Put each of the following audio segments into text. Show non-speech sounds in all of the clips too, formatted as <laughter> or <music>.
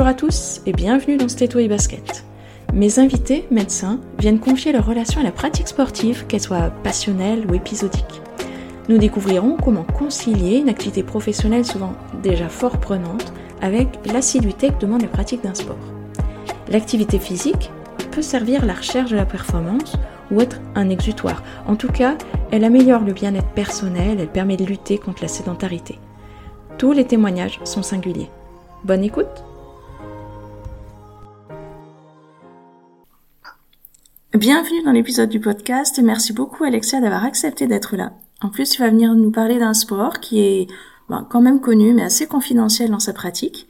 Bonjour à tous et bienvenue dans Stéto et Basket. Mes invités, médecins, viennent confier leur relation à la pratique sportive, qu'elle soit passionnelle ou épisodique. Nous découvrirons comment concilier une activité professionnelle souvent déjà fort prenante avec l'assiduité que demande la pratique d'un sport. L'activité physique peut servir la recherche de la performance ou être un exutoire. En tout cas, elle améliore le bien-être personnel, elle permet de lutter contre la sédentarité. Tous les témoignages sont singuliers. Bonne écoute Bienvenue dans l'épisode du podcast et merci beaucoup Alexia d'avoir accepté d'être là. En plus, tu vas venir nous parler d'un sport qui est ben, quand même connu mais assez confidentiel dans sa pratique.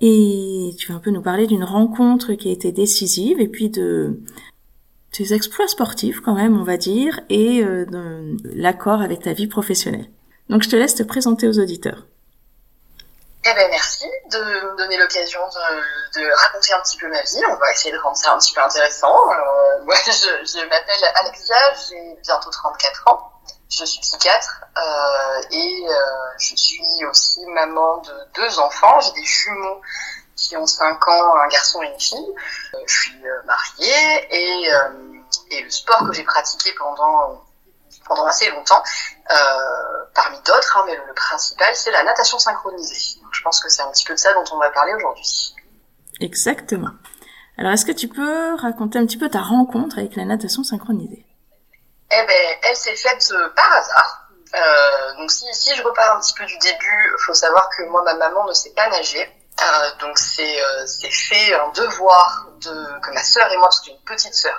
Et tu vas un peu nous parler d'une rencontre qui a été décisive et puis de tes exploits sportifs quand même, on va dire, et euh, de l'accord avec ta vie professionnelle. Donc je te laisse te présenter aux auditeurs. Eh ben merci de me donner l'occasion de, de, raconter un petit peu ma vie. On va essayer de rendre ça un petit peu intéressant. Euh, moi, je, je m'appelle Alexia, j'ai bientôt 34 ans. Je suis psychiatre euh, et euh, je suis aussi maman de deux enfants. J'ai des jumeaux qui ont 5 ans, un garçon et une fille. Euh, je suis euh, mariée et, et le sport que j'ai pratiqué pendant pendant assez longtemps, euh, parmi d'autres, hein, mais le, principal, c'est la natation synchronisée. Donc, je pense que c'est un petit peu de ça dont on va parler aujourd'hui. Exactement. Alors, est-ce que tu peux raconter un petit peu ta rencontre avec la natation synchronisée? Eh ben, elle s'est faite euh, par hasard. Euh, donc, si, si je repars un petit peu du début, il faut savoir que moi, ma maman ne sait pas nager. Euh, donc, c'est euh, fait un devoir de, que ma sœur et moi, parce que j'ai une petite sœur,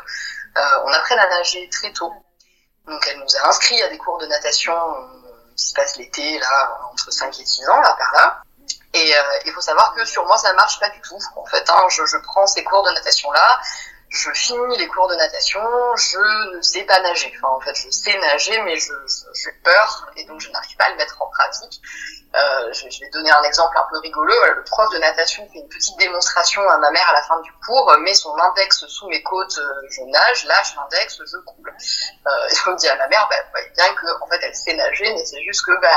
euh, on apprenne à nager très tôt. Donc elle nous a inscrits à des cours de natation euh, qui se passent l'été, là, entre 5 et 6 ans, là, par là. Et euh, il faut savoir que sur moi, ça marche pas du tout. En fait, hein, je, je prends ces cours de natation-là, je finis les cours de natation, je ne sais pas nager. Enfin, en fait, je sais nager, mais je, j'ai peur et donc je n'arrive pas à le mettre en pratique. Euh, je, vais donner un exemple un peu rigolo. Le prof de natation fait une petite démonstration à ma mère à la fin du cours, met son index sous mes côtes, euh, je nage, lâche l'index, je coule. Euh, et je dis à ma mère, bah, voyez bien que en fait, elle sait nager, mais c'est juste que bah,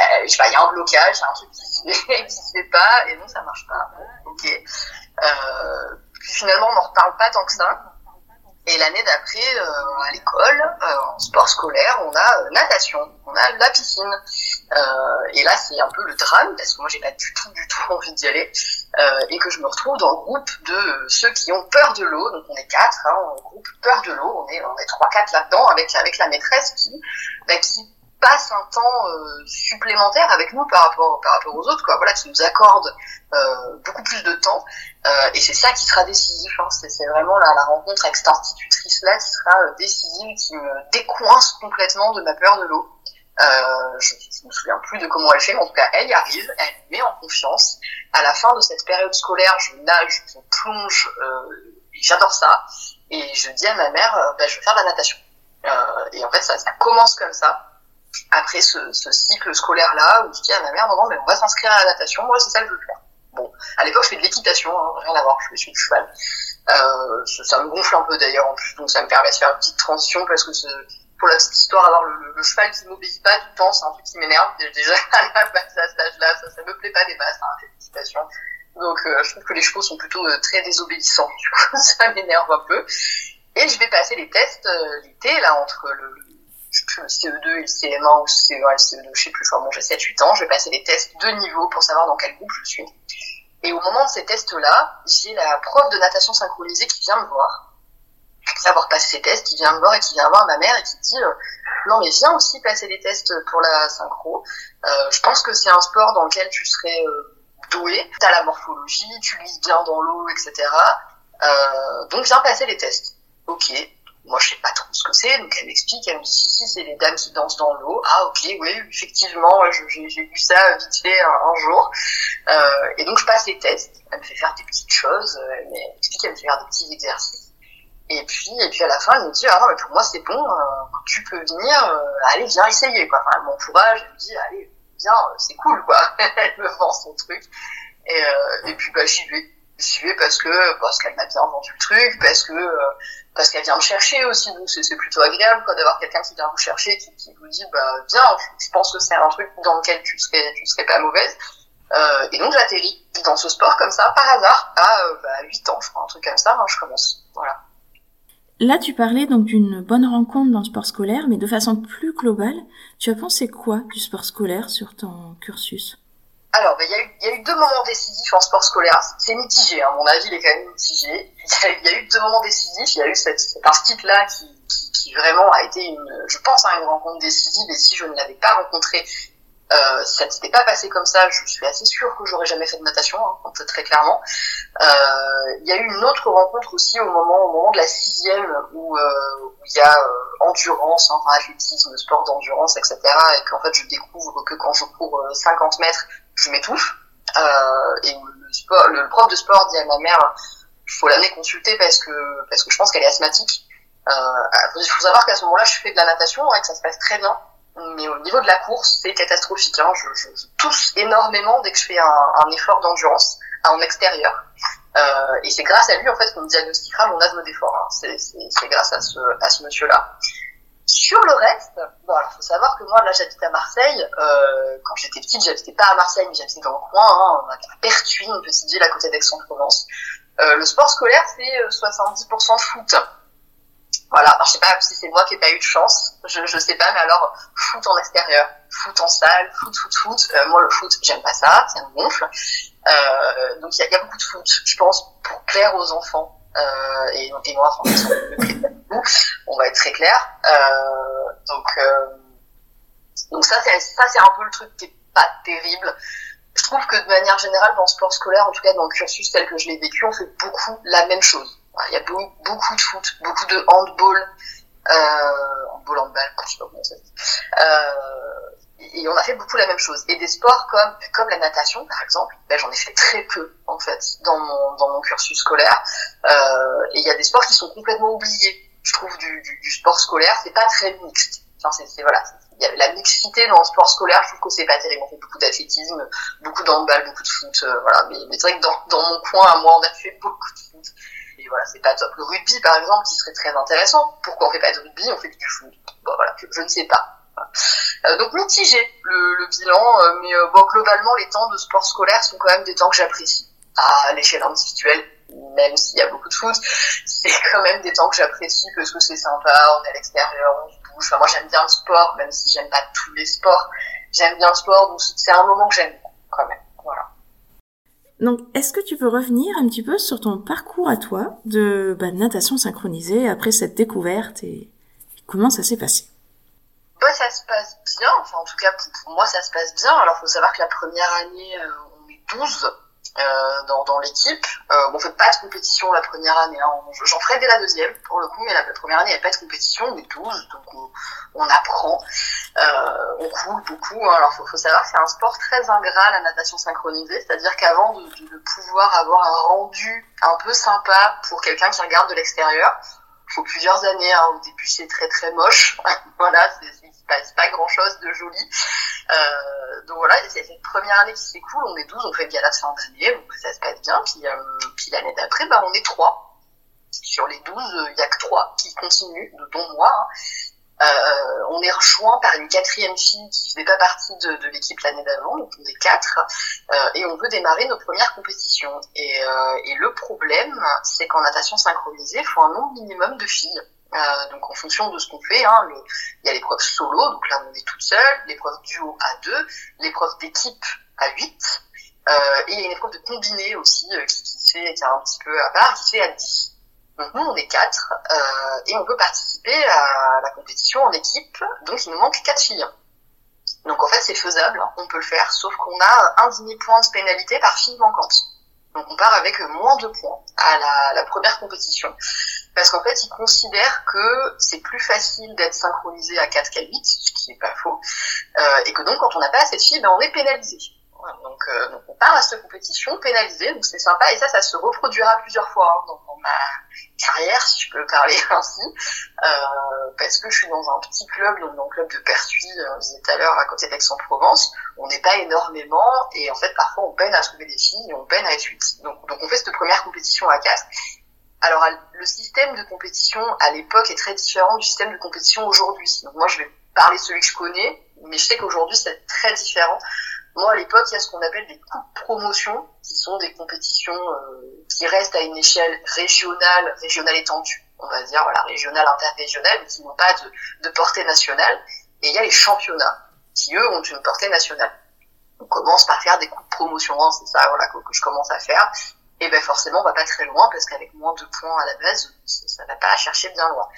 euh, je sais pas, il y a un blocage, il y a un truc qui se fait, <laughs> qui se fait pas, et non, ça marche pas. Ok. Euh, puis finalement, on n'en reparle pas tant que ça. Et l'année d'après, euh, à l'école, euh, en sport scolaire, on a euh, natation, on a la piscine. Euh, et là, c'est un peu le drame parce que moi, j'ai pas du tout, du tout <laughs> envie d'y aller, et que je me retrouve dans le groupe de ceux qui ont peur de l'eau. Donc on est quatre, hein, on groupe peur de l'eau. On est, on est trois, quatre là-dedans avec avec la maîtresse qui, bah, qui passe un temps euh, supplémentaire avec nous par rapport par rapport aux autres quoi. Voilà qui nous accorde euh, beaucoup plus de temps. Euh, et c'est ça qui sera décisif hein. c'est vraiment la, rencontre avec cette institutrice là qui sera euh, décisive qui me décoince complètement de ma peur de l'eau. Euh, je, je me souviens plus de comment elle fait mais en tout cas elle y arrive elle me met en confiance. À la fin de cette période scolaire je nage je plonge j'adore ça. Et je dis à ma mère bah, je vais faire de la natation. Et en fait ça, ça commence comme ça après ce, cycle scolaire là où je dis à ma mère non mais on va s'inscrire à la natation moi c'est ça que je veux faire. Bon à l'époque je fais de l'équitation hein, rien à voir je suis du cheval. Euh, ça, me gonfle un peu d'ailleurs en plus donc ça me permet de faire une petite transition parce que pour la petite histoire avoir le, cheval qui m'obéit pas tout le temps c'est un truc qui m'énerve déjà <laughs> à la base à cet âge là ça, ça me plaît pas des masses hein, l'équitation donc euh, je trouve que les chevaux sont plutôt euh, très désobéissants <laughs> du coup ça m'énerve un peu. Et je vais passer les tests euh, l'été là entre le je sais plus, le CE2 et le CM1 ou CE1 et le CE2, je sais plus, enfin bon, j'ai 7-8 ans, je vais passer des tests de niveau pour savoir dans quel groupe je suis. Et au moment de ces tests-là, j'ai la prof de natation synchronisée qui vient me voir, après avoir passé ces tests, qui vient me voir et qui vient voir ma mère et qui dit euh, non mais viens aussi passer des tests pour la synchro. Euh, je pense que c'est un sport dans lequel tu serais euh, doué, t'as la morphologie, tu lis bien dans l'eau, etc. Euh, donc viens passer les tests. Ok, moi, je sais pas trop ce que c'est, donc elle m'explique, elle me dit si, si, c'est les dames qui dansent dans l'eau. Ah, ok, oui, effectivement, j'ai vu ça vite fait un, jour. Euh, et donc, je passe les tests. Elle me fait faire des petites choses, elle m'explique, elle me fait faire des petits exercices. Et puis, et puis à la fin, elle me dit, ah non, mais pour moi, c'est bon, euh, tu peux venir, euh, allez, viens essayer, quoi. Enfin, elle m'encourage, elle me dit, allez, viens, c'est cool, quoi. <laughs> elle me vend son truc. Et, euh, et puis, bah, j'y vais j'y vais parce que parce qu'elle m'a bien vendu le truc, parce que euh, parce qu'elle vient me chercher aussi, donc c'est plutôt agréable quoi d'avoir quelqu'un qui vient vous chercher, qui, qui vous dit bah viens, je, pense que c'est un truc dans lequel tu serais tu serais pas mauvaise. Euh, et donc j'atterris dans ce sport comme ça, par hasard, à, euh, bah, 8 ans, je crois, un truc comme ça, hein, je commence. Voilà. Là, tu parlais donc d'une bonne rencontre dans le sport scolaire, mais de façon plus globale, tu as pensé quoi du sport scolaire sur ton cursus? Alors, bah, il y, a eu deux moments décisifs en sport scolaire. C'est mitigé, hein. mon avis il est quand même mitigé. Il y, a eu deux moments décisifs. Il y a eu cette, cet là qui, qui, vraiment a été, une, je pense, une rencontre décisive. Et si je ne l'avais pas rencontré, euh, ça ne s'était pas passé comme ça. Je suis assez sûre que j'aurais jamais fait de natation, hein, très clairement. Euh, il y a eu une autre rencontre aussi au moment, au moment de la sixième où, euh, il y a endurance, hein, athlétisme, sport d'endurance, etc. Et qu'en fait je découvre que quand je cours 50 euh, mètres, je m'étouffe. Euh, et le, sport, le prof de sport dit à ma mère, faut l'amener consulter parce que parce que je pense qu'elle est asthmatique. Euh, il faut savoir qu'à ce moment-là, je fais de la natation et que ça se passe très bien mais au niveau de la course, c'est catastrophique. Hein. Je, je, je, tousse énormément dès que je fais un, un effort d'endurance en extérieur. Euh, et c'est grâce à lui en fait qu'on me diagnostiquera mon asthme d'effort. Hein. C'est grâce à ce, à ce monsieur-là. Sur le reste, bon alors faut savoir que moi là j'habite à Marseille. Euh, quand j'étais petite, j'habitais pas à Marseille, mais j'habitais dans le coin, hein, à Pertuis, une petite ville à côté d'Aix-en-Provence. Euh, le sport scolaire c'est 70% euh, foot. Voilà, alors, je sais pas si c'est moi qui ai pas eu de chance, je, je sais pas, mais alors foot en extérieur, foot en salle, foot, foot, foot. Euh, moi le foot, j'aime pas ça, ça me gonfle. Euh, donc il y a, y a, beaucoup de foot, je pense, pour plaire aux enfants. Euh, et, et moi, franchement, on va être très clair. Euh, donc euh, ça c'est un peu le truc qui est pas terrible. Je trouve que de manière générale dans le sport scolaire, en tout cas dans le cursus tel que je l'ai vécu, on fait beaucoup la même chose il y a beaucoup, de foot, beaucoup de handball, euh, handball, handball, je sais pas comment ça dit. Euh, et on a fait beaucoup la même chose. Et des sports comme comme la natation, par exemple, ben, j'en ai fait très peu en fait dans mon dans mon cursus scolaire. Euh, et il y a des sports qui sont complètement oubliés. Je trouve du, sport scolaire, c'est pas très mixte. Enfin, c'est voilà, il y a la mixité dans le sport scolaire, je trouve que c'est pas terrible. On fait beaucoup d'athlétisme, beaucoup d'handball, beaucoup de foot, euh, voilà. Mais, c'est vrai que dans, mon coin, à moi, on a fait beaucoup de foot et voilà, c'est pas top. Le rugby, par exemple, qui serait très intéressant. Pourquoi on fait pas de rugby, on fait du foot Bon, voilà, je, ne sais pas. Euh, donc mitigé le, le bilan, euh, mais bon, globalement, les temps de sport scolaire sont quand même des temps que j'apprécie. À l'échelle individuelle, même s'il y a beaucoup de foot, c'est quand même des temps que j'apprécie parce que c'est sympa, on est à l'extérieur, on se bouge. Enfin, moi, j'aime bien le sport, même si j'aime pas tous les sports. J'aime bien le sport, donc c'est un moment que j'aime quand même. Voilà. Donc, est-ce que tu peux revenir un petit peu sur ton parcours à toi de bah, natation synchronisée après cette découverte et comment ça s'est passé? Bah, Ça se passe bien, enfin en tout cas pour, moi ça se passe bien. Alors il faut savoir que la première année euh, on est 12 euh, dans, dans l'équipe. Euh, on fait pas de compétition la première année, hein. j'en ferai dès la deuxième pour le coup, mais la, première année il n'y a pas de compétition, on est 12, donc on, on apprend, euh, on coule beaucoup. Hein. Alors faut, faut savoir c'est un sport très ingrat la natation synchronisée, c'est-à-dire qu'avant de, de, pouvoir avoir un rendu un peu sympa pour quelqu'un qui regarde de l'extérieur, faut plusieurs années. Hein. Au début c'est très très moche, <laughs> voilà, c'est passe pas grand chose de joli. Euh, donc voilà, c'est cette première année qui s'écoule, on est 12, on fait le gala de fin d'année, donc ça se passe bien. Puis, euh, puis l'année d'après, bah, on est 3. Sur les 12, il y a que 3 qui continuent, dont moi. Hein. Euh, on est rejoint par une quatrième fille qui faisait pas partie de, l'équipe l'année d'avant, donc on est quatre, euh, et on veut démarrer nos premières compétitions. Et, euh, le problème, c'est qu'en natation synchronisée, il faut un nombre minimum de filles. Euh, donc en fonction de ce qu'on fait, hein, il y a l'épreuve solo, donc là on est toute seule, l'épreuve duo à deux, l'épreuve d'équipe à 8, euh, et il y a une épreuve de combiné aussi qui, qui, se fait, qui est un petit peu à part, qui se fait à 10. Nous on est quatre euh, et on peut participer à la compétition en équipe, donc il nous manque quatre filles. Donc en fait c'est faisable, on peut le faire, sauf qu'on a un demi-point de pénalité par fille manquante. Donc on part avec moins de points à la, la première compétition. Parce qu'en fait, ils considèrent que c'est plus facile d'être synchronisé à 4 qu'à 8, ce qui n'est pas faux. Euh, et que donc, quand on n'a pas assez de filles, ben, on est pénalisé. Euh, donc, on part à cette compétition pénalisé, donc c'est sympa. Et ça, ça se reproduira plusieurs fois hein, dans, ma carrière, si je peux parler <laughs> ainsi. Euh, parce que je suis dans un petit club, donc dans le club de Pertuis, euh, je disais tout à l'heure, à côté d'Aix-en-Provence. On n'est pas énormément, et en fait, parfois, on peine à trouver des filles, et on peine à être 8. Donc, donc on fait cette première compétition à 4. Alors, le système de compétition à l'époque est très différent du système de compétition aujourd'hui. Donc moi, je vais parler de celui que je connais, mais je sais qu'aujourd'hui, c'est très différent. Moi, à l'époque, il y a ce qu'on appelle des coupes promotion, qui sont des compétitions euh, qui restent à une échelle régionale, régionale étendue, on va dire, voilà, régionale, interrégionale, mais qui n'ont pas de, de portée nationale. Et il y a les championnats, qui eux ont une portée nationale. On commence par faire des coupes promotion, hein, c'est ça, voilà, que, que je commence à faire et ben forcément on va pas très loin parce qu'avec moins de points à la base, ça va pas chercher bien loin.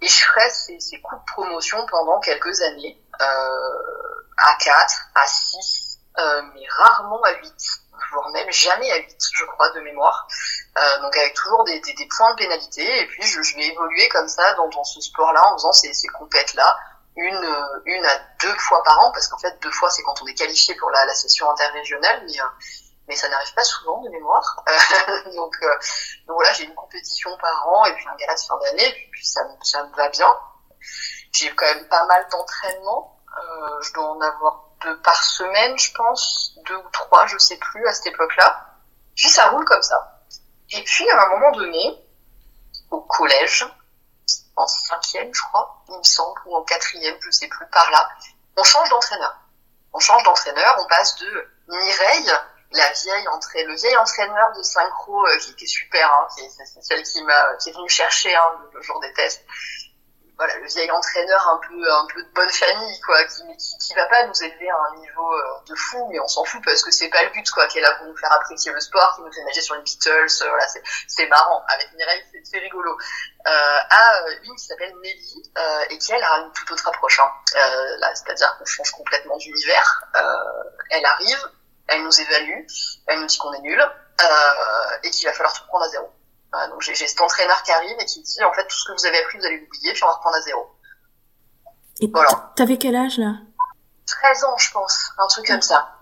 Et je ferai ces, ces coups de promotion pendant quelques années, euh, à 4, à 6, euh, mais rarement à 8, voire même jamais à 8, je crois, de mémoire. Euh, donc avec toujours des, des, des, points de pénalité, et puis je, je vais évoluer comme ça dans, dans ce sport-là en faisant ces, ces compètes-là, une, une à deux fois par an, parce qu'en fait deux fois c'est quand on est qualifié pour la, la session interrégionale, mais mais ça n'arrive pas souvent de mémoire. <laughs> donc, euh, donc voilà, j'ai une compétition par an et puis un gala de fin d'année, puis, puis ça, ça me va bien. J'ai quand même pas mal d'entraînement. Euh, je dois en avoir deux par semaine, je pense, deux ou trois, je sais plus à cette époque-là. Puis ça roule comme ça. Et puis à un moment donné, au collège, en cinquième, je crois, il me semble, ou en quatrième, je sais plus, par là, on change d'entraîneur. On change d'entraîneur, on passe de Mireille la vieille entraîneur, le vieil entraîneur de synchro euh, qui était super, hein, c'est celle qui m'a qui est venue chercher hein, le, jour des tests. Voilà, le vieil entraîneur un peu un peu de bonne famille quoi, qui qui, qui va pas nous élever à un niveau euh, de fou, mais on s'en fout parce que c'est pas le but quoi, qui est là pour nous faire apprécier le sport, qui nous fait nager sur les Beatles, euh, voilà, c'est marrant. Avec Mireille, c'est rigolo. Euh, à une qui s'appelle Nelly et qui elle a une toute autre approche. Hein. là, c'est-à-dire qu'on change complètement d'univers. elle arrive elle nous évalue, elle nous dit qu'on est nul euh, et qu'il va falloir tout prendre à zéro. Donc j'ai cet entraîneur qui arrive et qui dit en fait tout ce que vous avez appris vous allez l'oublier puis on va reprendre à zéro. Et voilà. T'avais quel âge là? 13 ans je pense, un truc comme ça.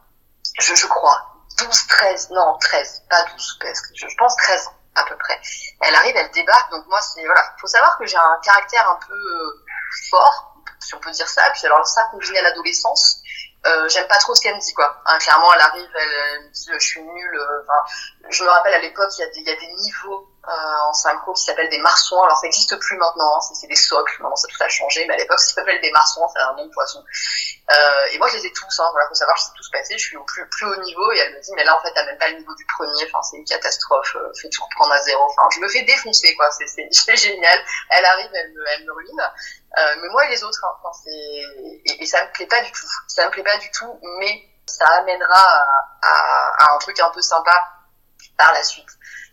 Je, je crois. 12, 13, non 13, pas 12 parce que je, je pense 13 ans à peu près. Elle arrive, elle débarque, donc moi c'est voilà, faut savoir que j'ai un caractère un peu euh, fort, si on peut dire ça. Puis alors ça combiné à l'adolescence, euh, j'aime pas trop ce qu'elle me dit quoi. Hein, clairement, elle arrive, elle, me dit je suis nulle. Euh, enfin, je me rappelle à l'époque, il y a des, il y a des niveaux en synchro qui s'appellent des marsouins. Alors ça n'existe plus maintenant, hein, c'est des socles. Maintenant ça tout a changé, mais à l'époque ça s'appelle des marsouins, c'est un nom de poisson. Euh, et moi je les ai tous. Hein, voilà, faut savoir, je sais tous passer. Je suis au plus plus haut niveau et elle me dit mais là en fait t'as même pas le niveau du premier. Enfin c'est une catastrophe. Euh, fais tout reprendre à zéro. Enfin je me fais défoncer quoi. C'est <laughs> génial. Elle arrive, elle me elle me ruine. Euh, mais moi et les autres, hein, enfin, et, et, ça me plaît pas du tout. Ça me plaît pas du tout, mais ça amènera à, à un truc un peu sympa par la suite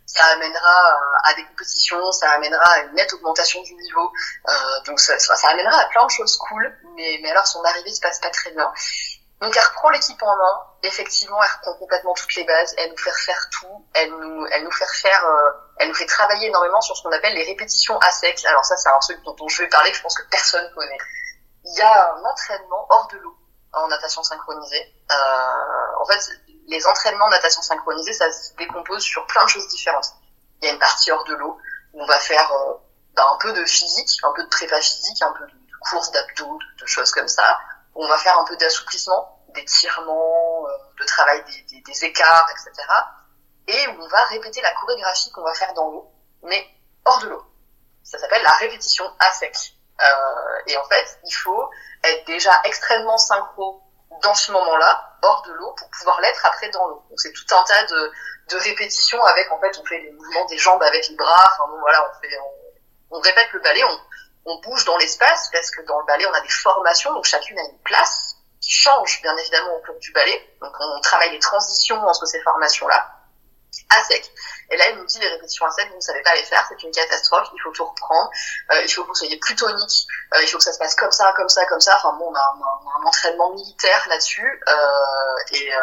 ça amènera à des compétitions, ça amènera à une nette augmentation du niveau. Euh, donc ça, ça, amènera à plein de choses cool, mais, mais alors son arrivée se passe pas très bien. Donc elle reprend l'équipe en main, effectivement elle reprend complètement toutes les bases, elle nous fait faire tout, elle nous, elle nous fait faire, euh, elle nous fait travailler énormément sur ce qu'on appelle les répétitions à sec. Alors ça c'est un truc dont, je vais parler, je pense que personne connaît. Il y a un entraînement hors de l'eau en natation synchronisée. Euh, en fait, les entraînements de natation synchronisée, ça se décompose sur plein de choses différentes. Il y a une partie hors de l'eau où on va faire euh, bah, un peu de physique, un peu de prépa physique, un peu de, course d'abdos, de, choses comme ça. On va faire un peu d'assouplissement, d'étirement, euh, de travail des, des, des, écarts, etc. Et où on va répéter la chorégraphie qu'on va faire dans l'eau, mais hors de l'eau. Ça s'appelle la répétition à sec. Euh, et en fait, il faut être déjà extrêmement synchro dans ce moment-là, hors de l'eau, pour pouvoir l'être après dans l'eau. C'est tout un tas de, de répétitions avec, en fait, on fait les mouvements des jambes avec les bras, enfin bon, voilà, on fait, on, on répète le ballet, on, on bouge dans l'espace, parce que dans le ballet, on a des formations, donc chacune a une place qui change, bien évidemment, au cours du ballet. Donc on travaille les transitions entre ces formations-là à sec. Et là, il nous dit les répétitions à sec, vous ne savez pas les faire, c'est une catastrophe, il faut tout reprendre, euh, il faut que vous soyez plus tonique, euh, il faut que ça se passe comme ça, comme ça, comme ça. Enfin bon, on a, un, entraînement militaire là-dessus, euh, et, euh,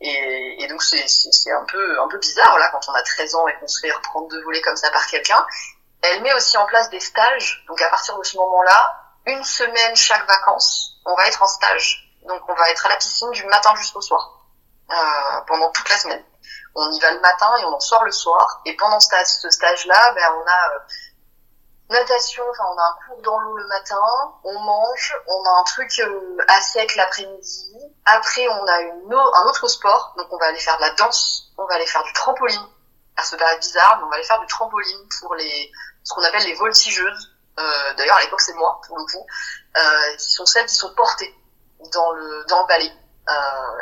et, et, donc c'est, un peu un peu bizarre là quand on a 13 ans et qu'on se fait reprendre de voler comme ça par quelqu'un. Elle met aussi en place des stages, donc à partir de ce moment-là, une semaine chaque vacances, on va être en stage. Donc on va être à la piscine du matin jusqu'au soir, euh, pendant toute la semaine on y va le matin et on en sort le soir. Et pendant ce stage-là, ben, on a euh, natation, enfin on a un cours dans l'eau le matin, on mange, on a un truc euh, à sec l'après-midi. Après, on a un autre sport, donc on va aller faire de la danse, on va aller faire du trampoline. Ça paraît bizarre, mais on va aller faire du trampoline pour les ce qu'on appelle les voltigeuses. Euh, D'ailleurs, à l'époque, c'est moi pour le coup, euh, qui sont celles qui sont portées dans le dans le ballet.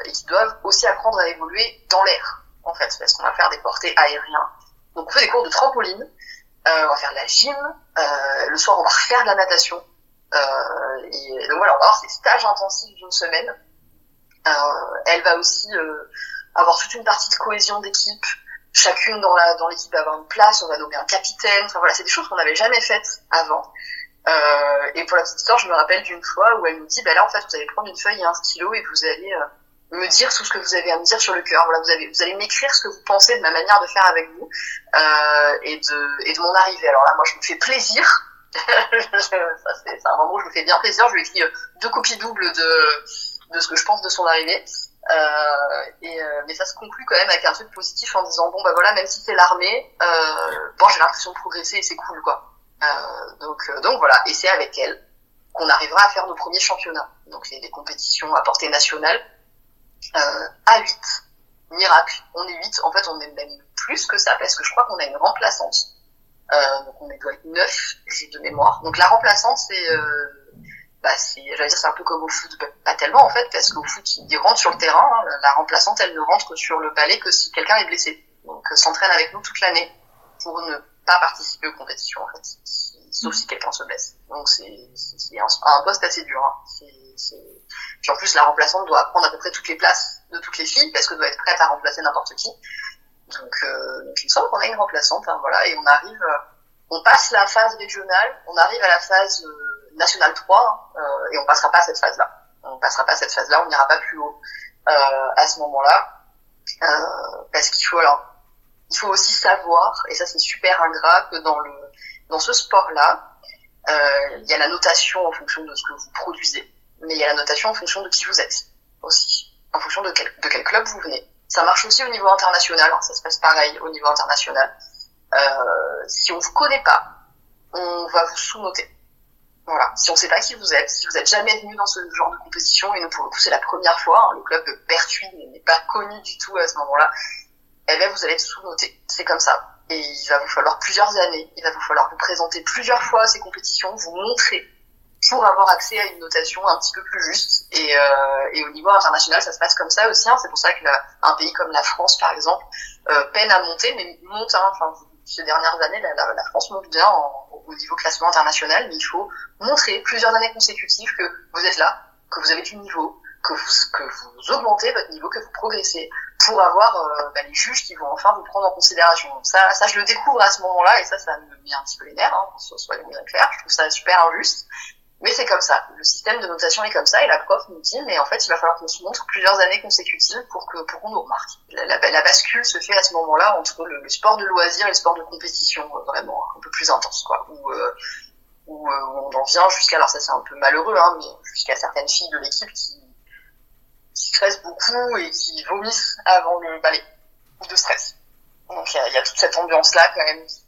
et qui doivent aussi apprendre à évoluer dans l'air, en fait, parce qu'on va faire des portées aériens. Donc on fait des cours de trampoline, on va faire de la gym, le soir on va refaire de la natation. et donc voilà, on va avoir ces stages intensifs d'une semaine. elle va aussi avoir toute une partie de cohésion d'équipe, chacune dans la dans l'équipe va avoir une place, on va nommer un capitaine. Enfin voilà, c'est des choses qu'on n'avait jamais faites avant. Euh, et pour la petite histoire, je me rappelle d'une fois où elle nous dit, bah là en fait, vous allez prendre une feuille et un stylo et vous allez euh, me dire tout ce que vous avez à me dire sur le cœur. Voilà, vous avez, vous allez m'écrire ce que vous pensez de ma manière de faire avec vous euh, et de et de mon arrivée. Alors là, moi, je me fais plaisir. <laughs> c'est un moment où je me fais bien plaisir. Je lui écris euh, deux copies doubles de de ce que je pense de son arrivée. Euh, et, euh, mais ça se conclut quand même avec un truc positif en disant bon bah voilà même si c'est l'armée, euh, bon j'ai l'impression de progresser et c'est cool quoi. donc donc voilà et c'est avec elle qu'on arrivera à faire nos premiers championnats. Donc les, compétitions à portée nationale à 8 miracle, on est 8, en fait on est même plus que ça parce que je crois qu'on a une remplaçante. donc on doit être 9 de mémoire. Donc la remplaçante c'est bah, c'est, j'allais dire, c'est un peu comme au foot, pas tellement en fait, parce qu'au foot, il rentre sur le terrain, hein. la remplaçante, elle ne rentre sur le balai que si quelqu'un est blessé. Donc, euh, s'entraîne avec nous toute l'année pour ne pas participer aux compétitions en fait, sauf si quelqu'un se blesse. Donc, c'est, un, poste assez dur. Hein. C'est, Puis en plus, la remplaçante doit prendre à peu près toutes les places de toutes les filles, parce que doit être prête à remplacer n'importe qui. Donc, euh, donc, il me semble qu'on a une remplaçante, hein, voilà, et on arrive, euh, on passe la phase régionale, on arrive à la phase euh, National 3 euh, et on passera pas à cette phase-là. On passera pas à cette phase-là, on n'ira pas plus haut euh, à ce moment-là euh, parce qu'il faut alors il faut aussi savoir et ça c'est super ingrat que dans le dans ce sport-là il y a la notation en fonction de ce que vous produisez mais il y a la notation en fonction de qui vous êtes aussi en fonction de quel, de quel club vous venez. Ça marche aussi au niveau international hein, ça se passe pareil au niveau international. Euh, si on vous connaît pas on va vous sous-noter. Voilà. Si on sait pas qui vous êtes, si vous êtes jamais venu dans ce genre de compétition, et nous pour le coup c'est la première fois, hein, le club de n'est pas connu du tout à ce moment-là, eh bien vous allez être sous-noté. C'est comme ça. Et il va vous falloir plusieurs années, il va vous falloir vous présenter plusieurs fois à ces compétitions, vous montrer pour avoir accès à une notation un petit peu plus juste. Et, euh, et au niveau international, ça se passe comme ça aussi. Hein. C'est pour ça qu'un pays comme la France, par exemple, euh, peine à monter, mais monte. Hein. Enfin, ces dernières années, la, la, France monte bien au niveau classement international, mais il faut montrer plusieurs années consécutives que vous êtes là, que vous avez du niveau, que vous, que vous augmentez votre niveau, que vous progressez, pour avoir euh, bah, les juges qui vont enfin vous prendre en considération. ça, ça, je le découvre à ce moment-là, et ça, ça me met un petit peu les nerfs, hein, soyons bien clairs. Je trouve ça super injuste. Mais c'est comme ça. Le système de notation est comme ça et la prof nous dit, mais en fait, il va falloir qu'on se montre plusieurs années consécutives pour que pour qu'on nous remarque. La, bascule se fait à ce moment-là entre le, sport de loisir et le sport de compétition, euh, vraiment un peu plus intense, quoi. Où, euh, où, on en vient jusqu'à, alors ça c'est un peu malheureux, hein, mais jusqu'à certaines filles de l'équipe qui, qui stressent beaucoup et qui vomissent avant le ballet de stress. Donc il y, y a, toute cette ambiance-là quand même qui,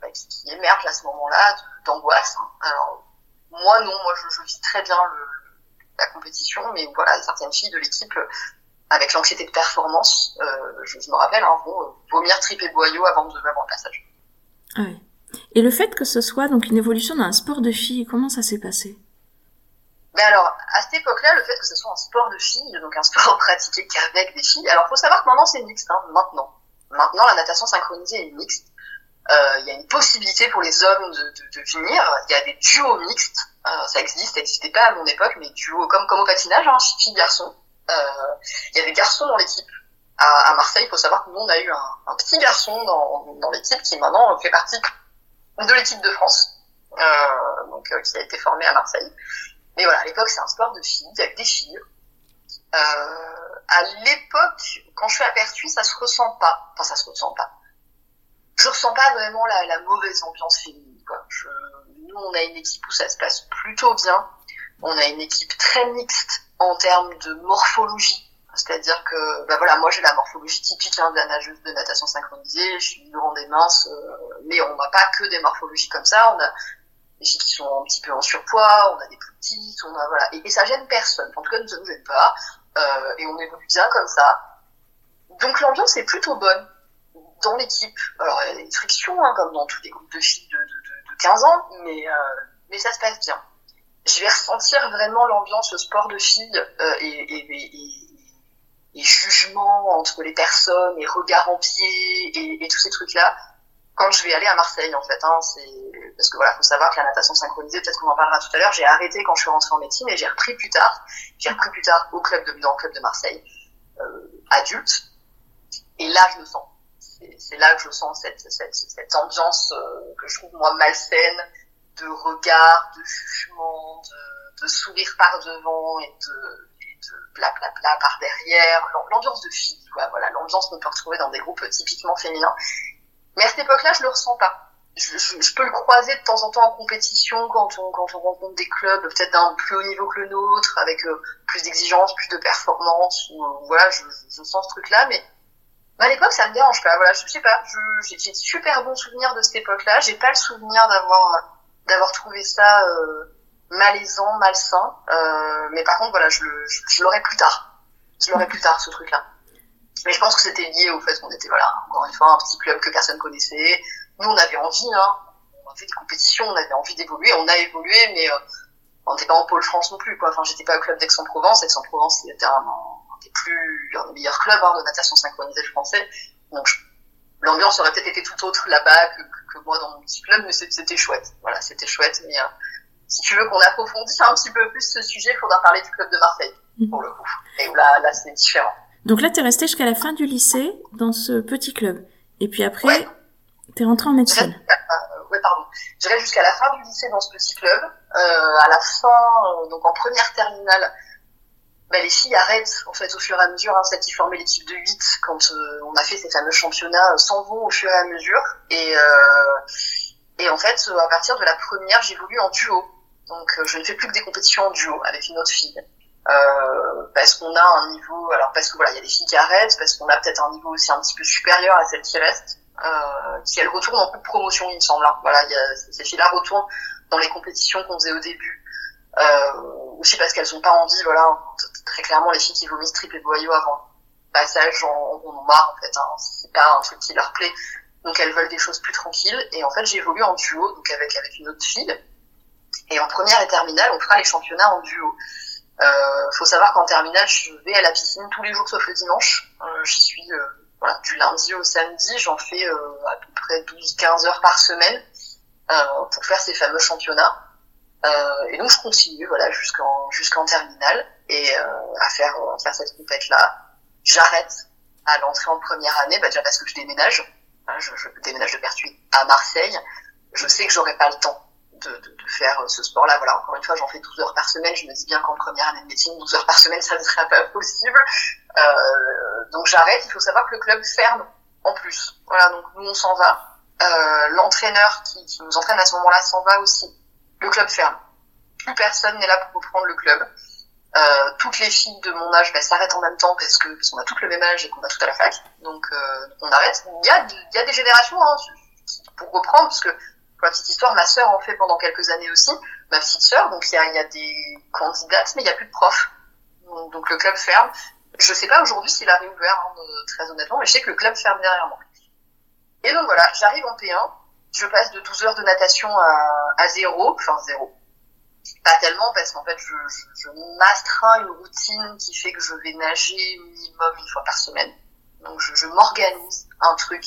bah, qui, émerge à ce moment-là d'angoisse. Hein. Alors moi, non, moi, je, vis très bien le, la compétition, mais voilà, certaines filles de l'équipe, euh, avec l'anxiété de performance, euh, je, je, me rappelle, hein, vont euh, vomir, triper boyau avant, de, avant le passage. Ah oui. Et le fait que ce soit donc une évolution d'un sport de filles, comment ça s'est passé? Ben alors, à cette époque-là, le fait que ce soit un sport de filles, donc un sport <laughs> pratiqué qu'avec des filles, alors faut savoir que maintenant c'est mixte, hein, maintenant. Maintenant, la natation synchronisée est mixte. Euh, il y a une possibilité pour les hommes de, de, de venir. Il y a des duos mixtes. Euh, ça existe, ça n'existait pas à mon époque, mais duos comme, comme au patinage, hein, filles-garçons. Euh, il y a des garçons dans l'équipe. À, à, Marseille, il faut savoir que nous, on a eu un, petit garçon dans, dans l'équipe qui maintenant fait partie de l'équipe de France, euh, donc qui a été formé à Marseille. Mais voilà, à l'époque, c'est un sport de filles, avec des filles. Euh, à l'époque, quand je suis aperçue, ça se ressent pas. Enfin, ça se ressent pas je ressens pas vraiment la, mauvaise ambiance féminine. Quoi. Nous, on a une équipe où ça se passe plutôt bien. On a une équipe très mixte en termes de morphologie. C'est-à-dire que, bah voilà, moi j'ai la morphologie typique hein, de la nageuse de natation synchronisée, je suis grande et mince, euh, mais on n'a pas que des morphologies comme ça, des filles qui sont un petit peu en surpoids, on a des plus petites, on a voilà, et, ça gêne personne. En tout cas, ça nous gêne pas, euh, et on évolue bien comme ça. Donc l'ambiance est plutôt bonne dans l'équipe. Alors, il y a des frictions, hein, comme dans tous les groupes de filles de, de, de, 15 ans, mais, euh, mais ça se passe bien. je vais ressentir vraiment l'ambiance sport de filles euh, et, et, et, jugement entre les personnes et regard en et, tous ces trucs là quand je vais aller à Marseille en fait hein, c'est parce que voilà faut savoir que la natation synchronisée peut-être qu'on en parlera tout à l'heure j'ai arrêté quand je suis rentrée en médecine et j'ai repris plus tard. J'ai repris plus tard au club de dans le club de Marseille euh, adulte. Et là je le sens. C'est là que je sens cette cette, cette ambiance euh, que je trouve moi malsaine de regard, de jugement, de, de sourire par devant et de, de bla bla bla par derrière, l'ambiance de fille, quoi, voilà, l'ambiance qu'on peut retrouver dans des groupes typiquement féminins. Mais à cette époque-là, je le ressens pas. Je, je, je, peux le croiser de temps en temps en compétition quand on, quand on rencontre des clubs peut-être d'un plus haut niveau que le nôtre, avec euh, plus d'exigences, plus de performance, ou euh, voilà, je, je, sens ce truc-là, mais à l'époque, ça me dérange pas. Voilà, je, sais pas, j'ai super bons souvenirs de cette époque-là. J'ai pas le souvenir d'avoir d'avoir trouvé ça euh, malaisant, malsain. Euh, mais par contre, voilà, je, l'aurai plus tard. Je l'aurai plus tard, ce truc-là. Mais je pense que c'était lié au fait qu'on était, voilà, encore une fois, un petit club que personne connaissait. Nous, on avait envie, hein. On a fait des compétitions, on avait envie d'évoluer, on a évolué, mais euh, on n'était pas en pôle France non plus, quoi. Enfin, j'étais pas au club d'Aix-en-Provence. Aix-en-Provence, c'était un, des plus, un des meilleurs clubs hein, de natation synchronisée français. Donc, l'ambiance aurait peut-être été tout autre là-bas que, moi dans mon petit club, mais c'était chouette. Voilà, c'était chouette. Mais euh, si tu veux qu'on approfondisse un petit peu plus ce sujet, il faudra parler du club de Marseille, pour le coup. Et là, là c'est différent. Donc là, tu es resté jusqu'à la fin du lycée dans ce petit club. Et puis après, tu es rentré en médecine. Euh, ouais, pardon. Je reste jusqu'à la fin du lycée dans ce petit club. Euh, à la fin, euh, donc en première terminale, bah, les filles arrêtent en fait au fur et à mesure. Hein, celles qui formaient l'équipe de 8 quand euh, on a fait ces fameux championnats s'en vont au fur et à mesure. Et, euh, et en fait, à partir de la première, j'évolue en duo. Donc je ne fais plus que des compétitions en duo avec une autre fille. Euh, parce qu'on a un niveau, alors parce que voilà, il y a des filles qui arrêtent, parce qu'on a peut-être un niveau aussi un petit peu supérieur à celles qui restent, euh, qui elles retournent en coup de promotion, il me semble. Hein. Voilà, y a, ces filles-là retournent dans les compétitions qu'on faisait au début, euh, aussi parce qu'elles ont pas envie, voilà, très clairement les filles qui vomissent trip et boyau avant passage en, en marre en fait, hein, c'est pas un truc qui leur plaît, donc elles veulent des choses plus tranquilles. Et en fait j'évolue en duo, donc avec avec une autre fille. Et en première et terminale, on fera les championnats en duo. Euh, faut savoir qu'en terminale, je vais à la piscine tous les jours sauf le dimanche. Euh, J'y suis euh, voilà, du lundi au samedi, j'en fais euh, à peu près 12-15 heures par semaine euh, pour faire ces fameux championnats. Et donc je continue voilà jusqu'en jusqu'en terminale et à faire à faire cette compète là. J'arrête à l'entrée en première année, bah déjà parce que je déménage. Hein, je, je, déménage de Pertuis à Marseille. Je sais que j'aurai pas le temps de, faire ce sport-là. Voilà, encore une fois, j'en fais 12 heures par semaine. Je me dis bien qu'en première année de médecine, 12 heures par semaine, ça ne sera pas possible. Euh, donc j'arrête. Il faut savoir que le club ferme en plus. Voilà, donc nous on s'en va. Euh, L'entraîneur qui, nous entraîne à ce moment-là s'en va aussi le club ferme. Plus personne n'est là pour reprendre le club. Euh, toutes les filles de mon âge bah, s'arrêtent en même temps parce que parce qu'on a toutes le même âge et qu'on a tout à la fac, donc euh, on arrête. Il y a il y a des générations hein, pour reprendre parce que pour la petite histoire, ma sœur en fait pendant quelques années aussi, ma petite sœur, donc il y a, des candidates mais il y a plus de profs, donc, le club ferme. Je sais pas aujourd'hui s'il a réouvert hein, très honnêtement, mais je sais que le club ferme derrière moi. Et donc voilà, j'arrive en P1 je passe de 12 heures de natation à, zéro, enfin zéro. Pas tellement parce qu'en fait je, je, m'astreins une routine qui fait que je vais nager minimum une fois par semaine. Donc je m'organise un truc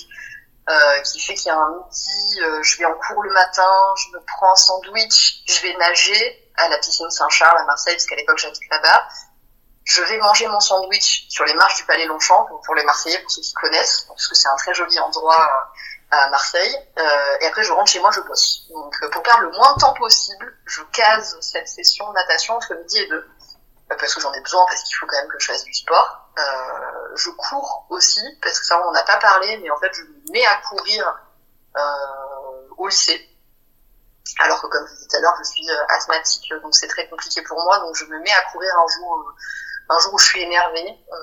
euh, qui fait qu'il y a un midi, euh, je vais en cours le matin, je me prends un sandwich, je vais nager à la piscine Saint-Charles à Marseille parce qu'à l'époque j'habite là-bas. Je vais manger mon sandwich sur les marches du Palais Longchamp pour, les Marseillais, pour ceux qui connaissent, parce que c'est un très joli endroit euh, à Marseille. Euh, et après, je rentre chez moi, je bosse. Donc, euh, pour perdre le moins de temps possible, je case cette session de natation entre midi et deux. Parce que j'en ai besoin, parce qu'il faut quand même que je fasse du sport. Euh, je cours aussi, parce que ça, on n'a pas parlé, mais en fait, je me mets à courir au lycée. Alors que, comme je disais tout à l'heure, je suis asthmatique, donc c'est très compliqué pour moi. Donc, je me mets à courir un jour un jour où je suis énervée, euh,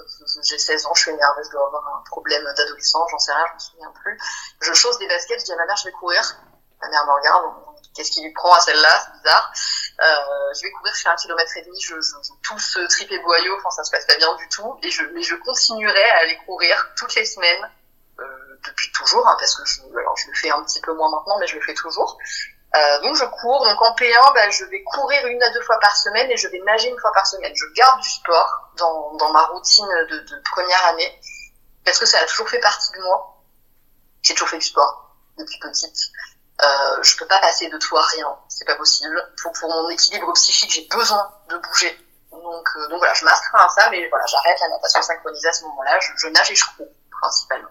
j'ai 16 ans, je suis énervée, je dois avoir un problème d'adolescent, j'en sais rien, je me souviens plus. Je chausse des baskets, je dis à ma mère, je vais courir. Ma mère me regarde, qu'est-ce qui lui prend à celle-là, c'est bizarre. Euh, je vais courir, je fais un kilomètre et demi, je, je, je tousse trip et boyau, enfin ça se passe pas bien du tout, et je, mais je continuerai à aller courir toutes les semaines, euh, depuis toujours, hein, parce que je, alors je le fais un petit peu moins maintenant, mais je le fais toujours. Euh, donc je cours. Donc en P1, bah, je vais courir une à deux fois par semaine et je vais nager une fois par semaine. Je garde du sport dans, dans ma routine de, de première année parce que ça a toujours fait partie de moi. J'ai toujours fait du sport depuis petite. Euh, je peux pas passer de tout à rien, c'est pas possible. Pour, pour mon équilibre psychique, j'ai besoin de bouger. Donc, euh, donc voilà, je m'astreins à ça, mais voilà, j'arrête la natation synchronisée à ce moment-là. Je, je nage et je cours principalement.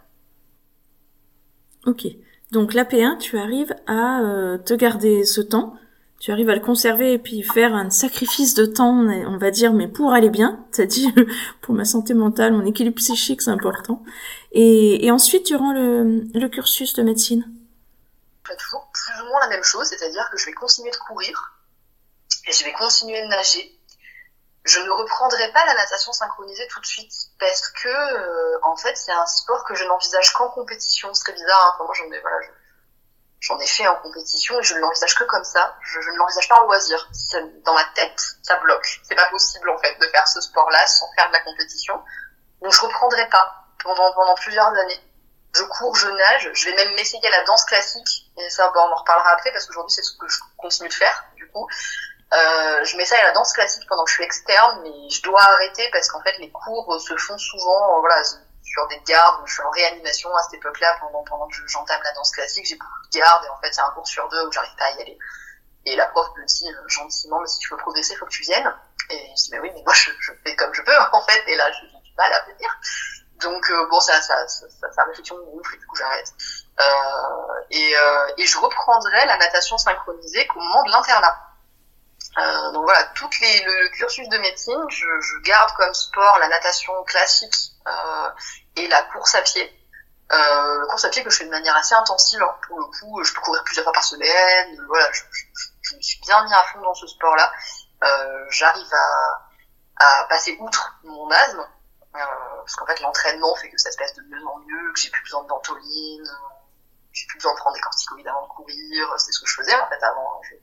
Ok. Donc l'AP1, tu arrives à euh, te garder ce temps, tu arrives à le conserver et puis faire un sacrifice de temps, on va dire, mais pour aller bien, c'est-à-dire <laughs> pour ma santé mentale, mon équilibre psychique, c'est important. Et, et, ensuite, durant le, le cursus de médecine Toujours plus ou moins la même chose, c'est-à-dire que je vais continuer de courir et je vais continuer de nager je ne reprendrai pas la natation synchronisée tout de suite parce que euh, en fait c'est un sport que je n'envisage qu'en compétition. C'est très bizarre. Hein. J'en ai fait en compétition et je ne l'envisage que comme ça. Je, ne l'envisage pas en loisir. Dans ma tête, ça bloque. C'est pas possible en fait de faire ce sport-là sans faire de la compétition. Donc je reprendrai pas pendant plusieurs années. Je cours, je nage. Je vais même m'essayer à la danse classique et ça, bon, on en reparlera après parce qu'aujourd'hui c'est ce que je continue de faire du coup. Euh, je m'essaye à la danse classique pendant que je suis externe, mais je dois arrêter parce qu'en fait les cours se font souvent, euh, voilà, sur des gardes. Je suis en réanimation à cette époque-là pendant pendant que j'entame la danse classique, j'ai beaucoup de gardes et en fait c'est un cours sur deux où j'arrive pas à y aller. Et la prof me dit euh, gentiment, mais si tu veux progresser, faut que tu viennes. Et je dis mais oui, mais moi je, je fais comme je peux <laughs> en fait. Et là j'ai du mal à venir. Donc euh, bon, ça, ça, ça, ça, réflexion me gonfle et du coup j'arrête. Euh, et, et je reprendrai la natation synchronisée qu'au moment de l'internat. Euh, donc voilà, tout les, le cursus de médecine, je, je, garde comme sport la natation classique euh, et la course à pied. Euh, course à pied que je fais de manière assez intensive, hein, pour le coup, je peux courir plusieurs fois par semaine. Voilà, je, je, je me suis bien mis à fond dans ce sport-là. Euh, J'arrive à, à passer outre mon asthme, euh, parce qu'en fait l'entraînement fait que ça se passe de mieux en mieux, que j'ai plus besoin de ventoline, j'ai plus besoin de prendre des corticoïdes avant de courir. C'est ce que je faisais en fait avant. Je,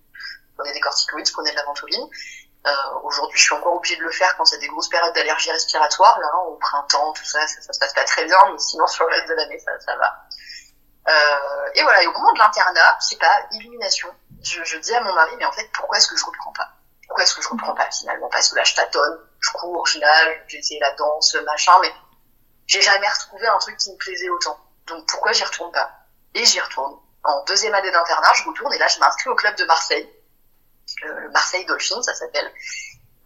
prenais des corticoïdes, je prenais de la ventoline. Euh, Aujourd'hui, je suis encore obligée de le faire quand c'est des grosses périodes d'allergie respiratoire, là, au printemps, tout ça, ça, ça, se passe pas très bien, mais sinon sur le reste de l'année, ça, ça va. Euh, et voilà, et au moment de l'internat, je sais pas, illumination, je, je dis à mon mari, mais en fait, pourquoi est-ce que je reprends pas? Pourquoi est-ce que je reprends pas finalement? Parce que là, je tâtonne, je cours, je nage, j'ai essayé la danse, machin, mais j'ai jamais retrouvé un truc qui me plaisait autant. Donc pourquoi j'y retourne pas? Et j'y retourne. En deuxième année d'internat, je retourne et là, je m'inscris au club de Marseille le Marseille Dolphins, ça s'appelle.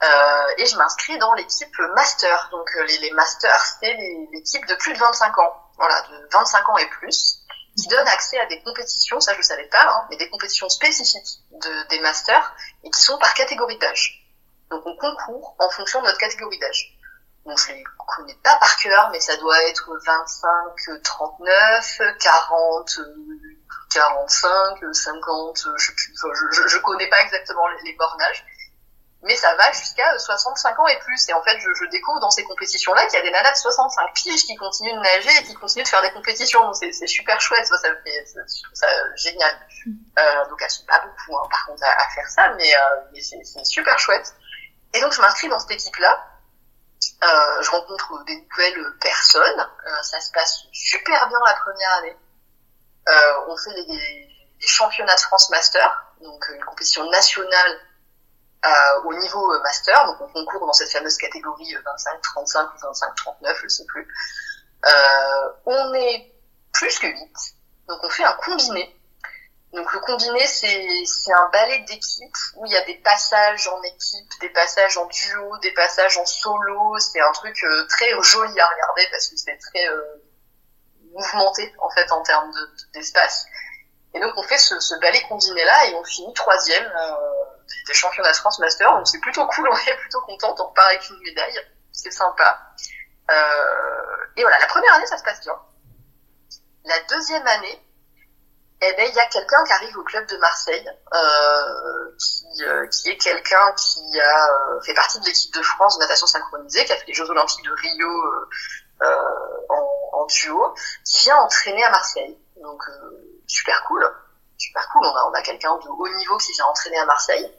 Euh, et je m'inscris dans l'équipe master. Donc euh, les, les masters, c'est l'équipe de plus de 25 ans, voilà, de 25 ans et plus, qui donne accès à des compétitions, ça je ne savais pas, hein, mais des compétitions spécifiques de, des masters et qui sont par catégorie d'âge. Donc on concourt en fonction de notre catégorie d'âge. Donc je les connais pas par cœur, mais ça doit être 25, 39, 40, 45, 50, je je, connais pas exactement les, bornages, mais ça va jusqu'à 65 ans et plus. Et en fait, je, je découvre dans ces compétitions-là qu'il y a des nanas de 65 piges qui continuent de nager et qui continuent de faire des compétitions. Donc c'est super chouette, ça, ça ça, génial. Euh, donc elles sont pas beaucoup, hein, par contre, à, faire ça, mais, euh, mais c'est super chouette. Et donc je m'inscris dans cette équipe-là. Euh, je rencontre des nouvelles personnes. Euh, ça se passe super bien la première année. Euh, on fait les, championnats de France Master, donc une compétition nationale euh, au niveau euh, master, donc on concourt dans cette fameuse catégorie 25-35 ou 25-39, je sais plus. Euh, on est plus que 8, donc on fait un combiné. Donc le combiné, c'est un ballet d'équipe où il y a des passages en équipe, des passages en duo, des passages en solo. C'est un truc euh, très joli à regarder parce que c'est très euh, mouvementé en fait en termes d'espace. et donc on fait ce, ce ballet combiné là et on finit troisième euh, des championnats de France Master. Donc c'est plutôt cool, <laughs> on est plutôt content, on repart avec une médaille, c'est sympa. Euh, et voilà, la première année ça se passe bien. La deuxième année, eh ben il y a quelqu'un qui arrive au club de Marseille, euh, qui, euh, qui est quelqu'un qui a euh, fait partie de l'équipe de France de natation synchronisée, qui a fait les Jeux Olympiques de Rio en, en, duo, qui vient entraîner à Marseille. Donc super cool, super cool. On a, on a quelqu'un de haut niveau qui vient entraîner à Marseille.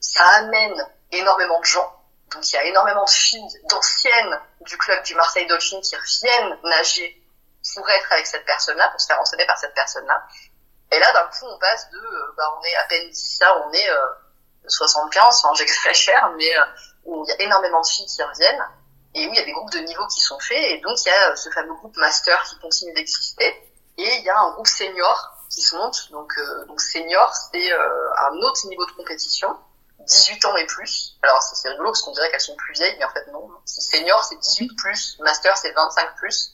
Ça amène énormément de gens. Donc il y a énormément de filles d'anciennes du club du Marseille Dolphins qui reviennent nager pour être avec cette personne-là, pour se faire entraîner par cette personne-là. Et là, d'un coup, on passe de, bah, on est à peine 10, là, on est 75, enfin, <laughs> j'exagère, mais où il y a énormément de filles qui reviennent et où il y a des groupes de niveau qui sont faits. Et donc, il y a ce fameux groupe master qui continue d'exister. Et il y a un groupe senior qui se monte. Donc, euh, donc senior, c'est euh, un autre niveau de compétition, 18 ans et plus. Alors, c'est rigolo parce qu'on dirait qu'elles sont plus vieilles, mais en fait, non. Senior, c'est 18 plus. Master, c'est 25 plus.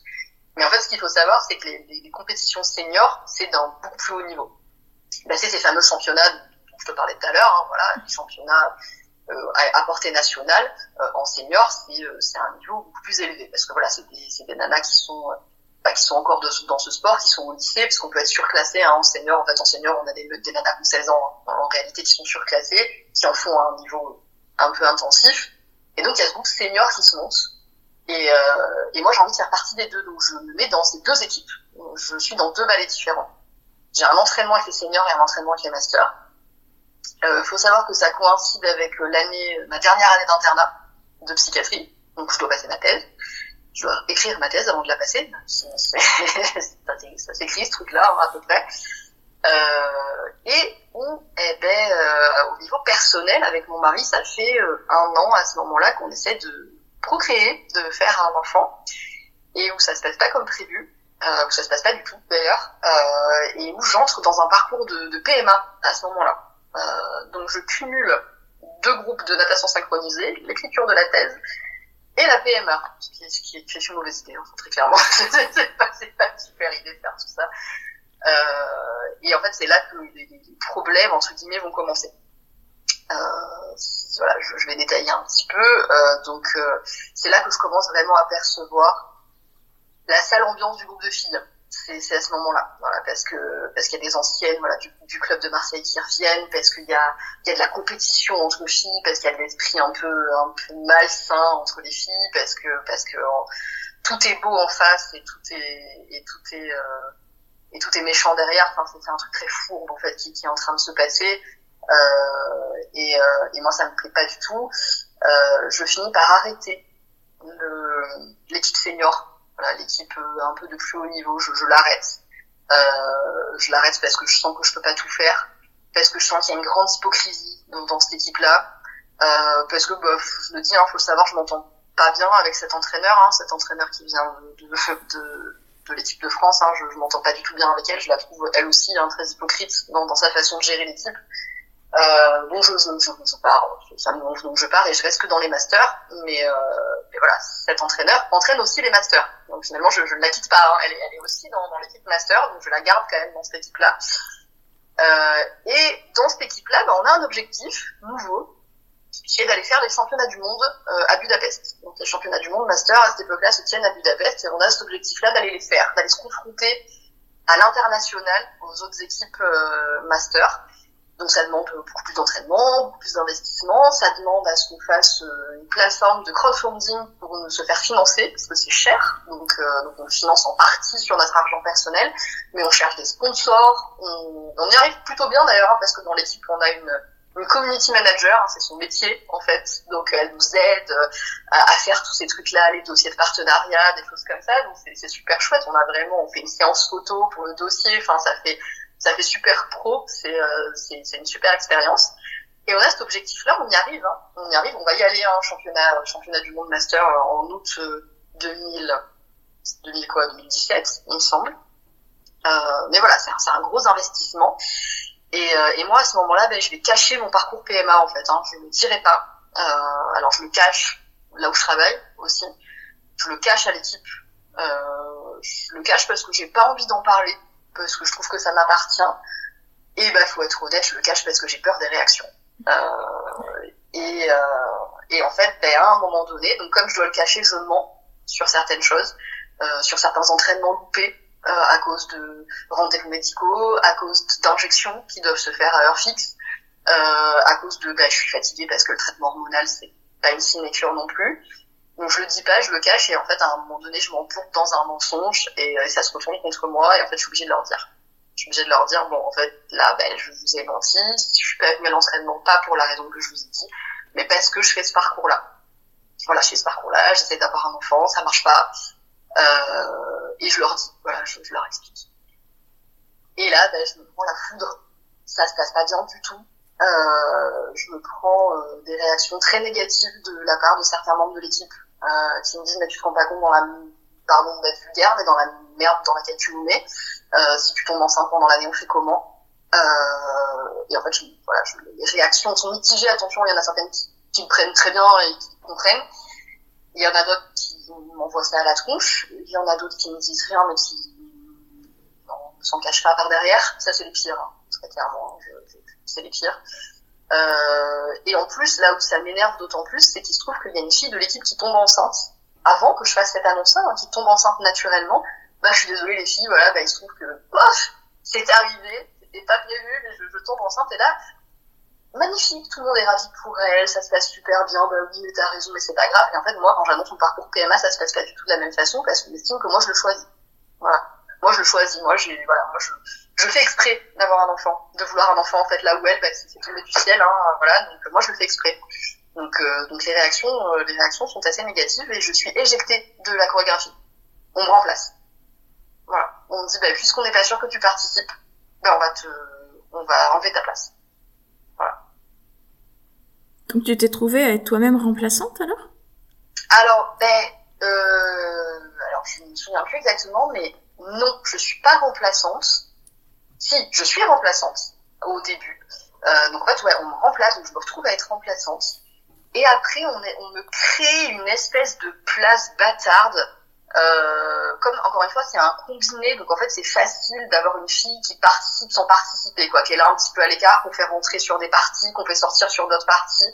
Mais en fait, ce qu'il faut savoir, c'est que les, les, compétitions seniors, c'est d'un beaucoup plus haut niveau. Ben, c'est ces fameux championnats dont je te parlais tout à l'heure, hein, voilà, les championnats euh, à, portée nationale, euh, en senior, euh, c'est un niveau beaucoup plus élevé. Parce que voilà, c'est des, des nanas qui sont bah, qui sont encore dans ce sport, qui sont au lycée, parce qu'on peut être surclassé hein, en senior. En fait, en senior, on a des, des nanas de 16 ans hein, en réalité qui sont surclassées, qui en font à un niveau un peu intensif. Et donc, il y a ce groupe senior qui se monte. Et, euh, et moi, j'ai envie de faire partie des deux. Donc, je me mets dans ces deux équipes. Je suis dans deux ballets différents. J'ai un entraînement avec les seniors et un entraînement avec les masters. Euh, faut savoir que ça coïncide avec euh, l'année, ma dernière année d'internat de psychiatrie. Donc, je dois passer ma thèse je dois écrire ma thèse avant de la passer. ça <laughs> s'écrit ce truc-là à peu près. Euh, et où, eh ben, euh, au niveau personnel, avec mon mari, ça fait euh, un an à ce moment-là qu'on essaie de procréer, de faire un enfant, et où ça se passe pas comme prévu, euh, où ça se passe pas du tout d'ailleurs, euh, et où j'entre dans un parcours de, de PMA à ce moment-là. Euh, donc je cumule deux groupes de natation synchronisée, l'écriture de la thèse et la PMA, ce qui, ce est une mauvaise idée, très clairement. <laughs> c'est pas, pas une super idée de faire tout ça. Euh, et en fait, c'est là que les, les, problèmes, entre guillemets, vont commencer. Euh, voilà, je, je, vais détailler un petit peu. Euh, donc, euh, c'est là que je commence vraiment à percevoir la sale ambiance du groupe de filles c'est à ce moment-là, voilà, parce que parce qu'il y a des anciennes, voilà, du, du, club de Marseille qui reviennent, parce qu'il y a il y a de la compétition entre filles, parce qu'il y a de l'esprit un peu un peu malsain entre les filles, parce que parce que tout est beau en face et tout est et tout est euh, et tout est méchant derrière. Enfin, c'est un truc très fourbe en fait qui, qui est en train de se passer. Euh, et, euh, et moi, ça me plaît pas du tout. Euh, je finis par arrêter l'équipe senior l'équipe un peu de plus haut niveau, je, je l'arrête. Je l'arrête parce que je sens que je peux pas tout faire, parce que je sens qu'il y a une grande hypocrisie dans, dans cette équipe-là, euh, parce que bah, je le dis, hein, faut le savoir, je m'entends pas bien avec cet entraîneur, hein, cet entraîneur qui vient de, de, de, l'équipe de France. Hein, je, je m'entends pas du tout bien avec elle. Je la trouve elle aussi hein, très hypocrite dans, dans sa façon de gérer l'équipe. Euh, bon, je, je, je, je pars, ça donc je pars et je reste que dans les masters. Mais, euh, mais voilà, cet entraîneur entraîne aussi les masters. Donc finalement, je, je ne la quitte pas. Hein. Elle, est, elle est aussi dans, dans l'équipe master, donc je la garde quand même dans cette équipe-là. Euh, et dans cette équipe-là, bah, on a un objectif nouveau, qui est d'aller faire les championnats du monde euh, à Budapest. Donc les championnats du monde master à cette époque-là se tiennent à Budapest et on a cet objectif-là d'aller les faire, d'aller se confronter à l'international aux autres équipes euh, master donc ça demande beaucoup plus d'entraînement, beaucoup plus d'investissement, ça demande à ce qu'on fasse euh, une plateforme de crowdfunding pour se faire financer, parce que c'est cher, donc, euh, donc on finance en partie sur notre argent personnel, mais on cherche des sponsors, on, on y arrive plutôt bien d'ailleurs, hein, parce que dans l'équipe on a une, une community manager, hein, c'est son métier en fait, donc elle nous aide euh, à, à faire tous ces trucs-là, les dossiers de partenariat, des choses comme ça, donc c'est super chouette, on a vraiment, on fait une séance photo pour le dossier, enfin ça fait ça fait super pro, c'est euh, c'est une super expérience. Et on a cet objectif-là, on y arrive, hein. on y arrive, on va y aller un hein, championnat championnat du monde master euh, en août 2000 euh, 2000 quoi 2017, il me semble. Euh, mais voilà, c'est un, un, gros investissement. Et, euh, et moi à ce moment-là, ben, je vais cacher mon parcours PMA en fait. Hein. Je ne le dirai pas. Euh, alors je le cache là où je travaille aussi. Je le cache à l'équipe. je le cache parce que j'ai pas envie d'en parler parce que je trouve que ça m'appartient. Et bah, faut être honnête, je le cache parce que j'ai peur des réactions. Euh, et, euh, et en fait, ben, à un moment donné, donc comme je dois le cacher, je mens sur certaines choses, euh, sur certains entraînements loupés euh, à cause de rendez-vous médicaux, à cause d'injections qui doivent se faire à heure fixe, euh, à cause de ben, je suis fatiguée parce que le traitement hormonal c'est pas une sinécure non plus. Donc je le dis pas, je le cache et en fait à un moment donné je m'emporte dans un mensonge et, euh, ça se retourne contre moi et en fait je suis obligée de leur dire. Je suis obligée de leur dire bon en fait là ben je vous ai menti, je suis pas venue à l'entraînement pas pour la raison que je vous ai dit, mais parce que je fais ce parcours là. Voilà, je fais ce parcours là, j'essaie d'avoir un enfant, ça marche pas. Euh, et je leur dis, voilà, je, je leur explique. Et là, ben, je me prends la foudre. Ça se passe pas bien du tout. Euh, je me prends euh, des réactions très négatives de la part de certains membres de l'équipe euh, qui me disent mais tu te rends pas compte dans la pardon d'être vulgaire mais dans la merde dans laquelle tu nous mets. Si tu tombes enceinte pendant l'année on fait comment? Et en fait je, voilà je, les réactions sont mitigées. Attention il y en a certaines qui, qui me prennent très bien et qui comprennent. Il y en a d'autres qui m'envoient ça à la tronche. Il y en a d'autres qui me disent rien mais qui s'en cachent pas par derrière. Ça c'est les pires hein, très clairement. Je, je, c'est les pires. Euh, et en plus, là où ça m'énerve d'autant plus, c'est qu'il se trouve qu'il y a une fille de l'équipe qui tombe enceinte. Avant que je fasse cette annonce-là, hein, qui tombe enceinte naturellement, bah je suis désolée les filles, voilà, bah il se trouve que, pof, c'est arrivé, c'était pas prévu, mais je, je, tombe enceinte et là, magnifique, tout le monde est ravi pour elle, ça se passe super bien, bah oui, mais t'as raison, mais c'est pas grave. Et en fait, moi, quand j'annonce mon parcours PMA, ça se passe pas du tout de la même façon parce que j'estime que moi je le choisis. Voilà. Moi je le choisis, moi j'ai, voilà, moi je, je fais exprès d'avoir un enfant, de vouloir un enfant en fait là où elle, bah, c'est tombé du ciel, hein, voilà. Donc moi je le fais exprès. Donc euh, donc les réactions, euh, les réactions sont assez négatives et je suis éjectée de la chorégraphie. On me remplace. Voilà. On me dit bah puisqu'on n'est pas sûr que tu participes, bah on va te, on va enlever ta place. Voilà. Donc tu t'es trouvée à être toi-même remplaçante alors? Alors ben euh, alors je me souviens plus exactement, mais non, je suis pas remplaçante si, je suis remplaçante au début. Euh, donc en fait, ouais, on me remplace, donc je me retrouve à être remplaçante. Et après, on, est, on me crée une espèce de place bâtarde. Euh, comme encore une fois, c'est un combiné, donc en fait, c'est facile d'avoir une fille qui participe sans participer, quoi, qui est là un petit peu à l'écart, qu'on fait rentrer sur des parties, qu'on fait sortir sur d'autres parties.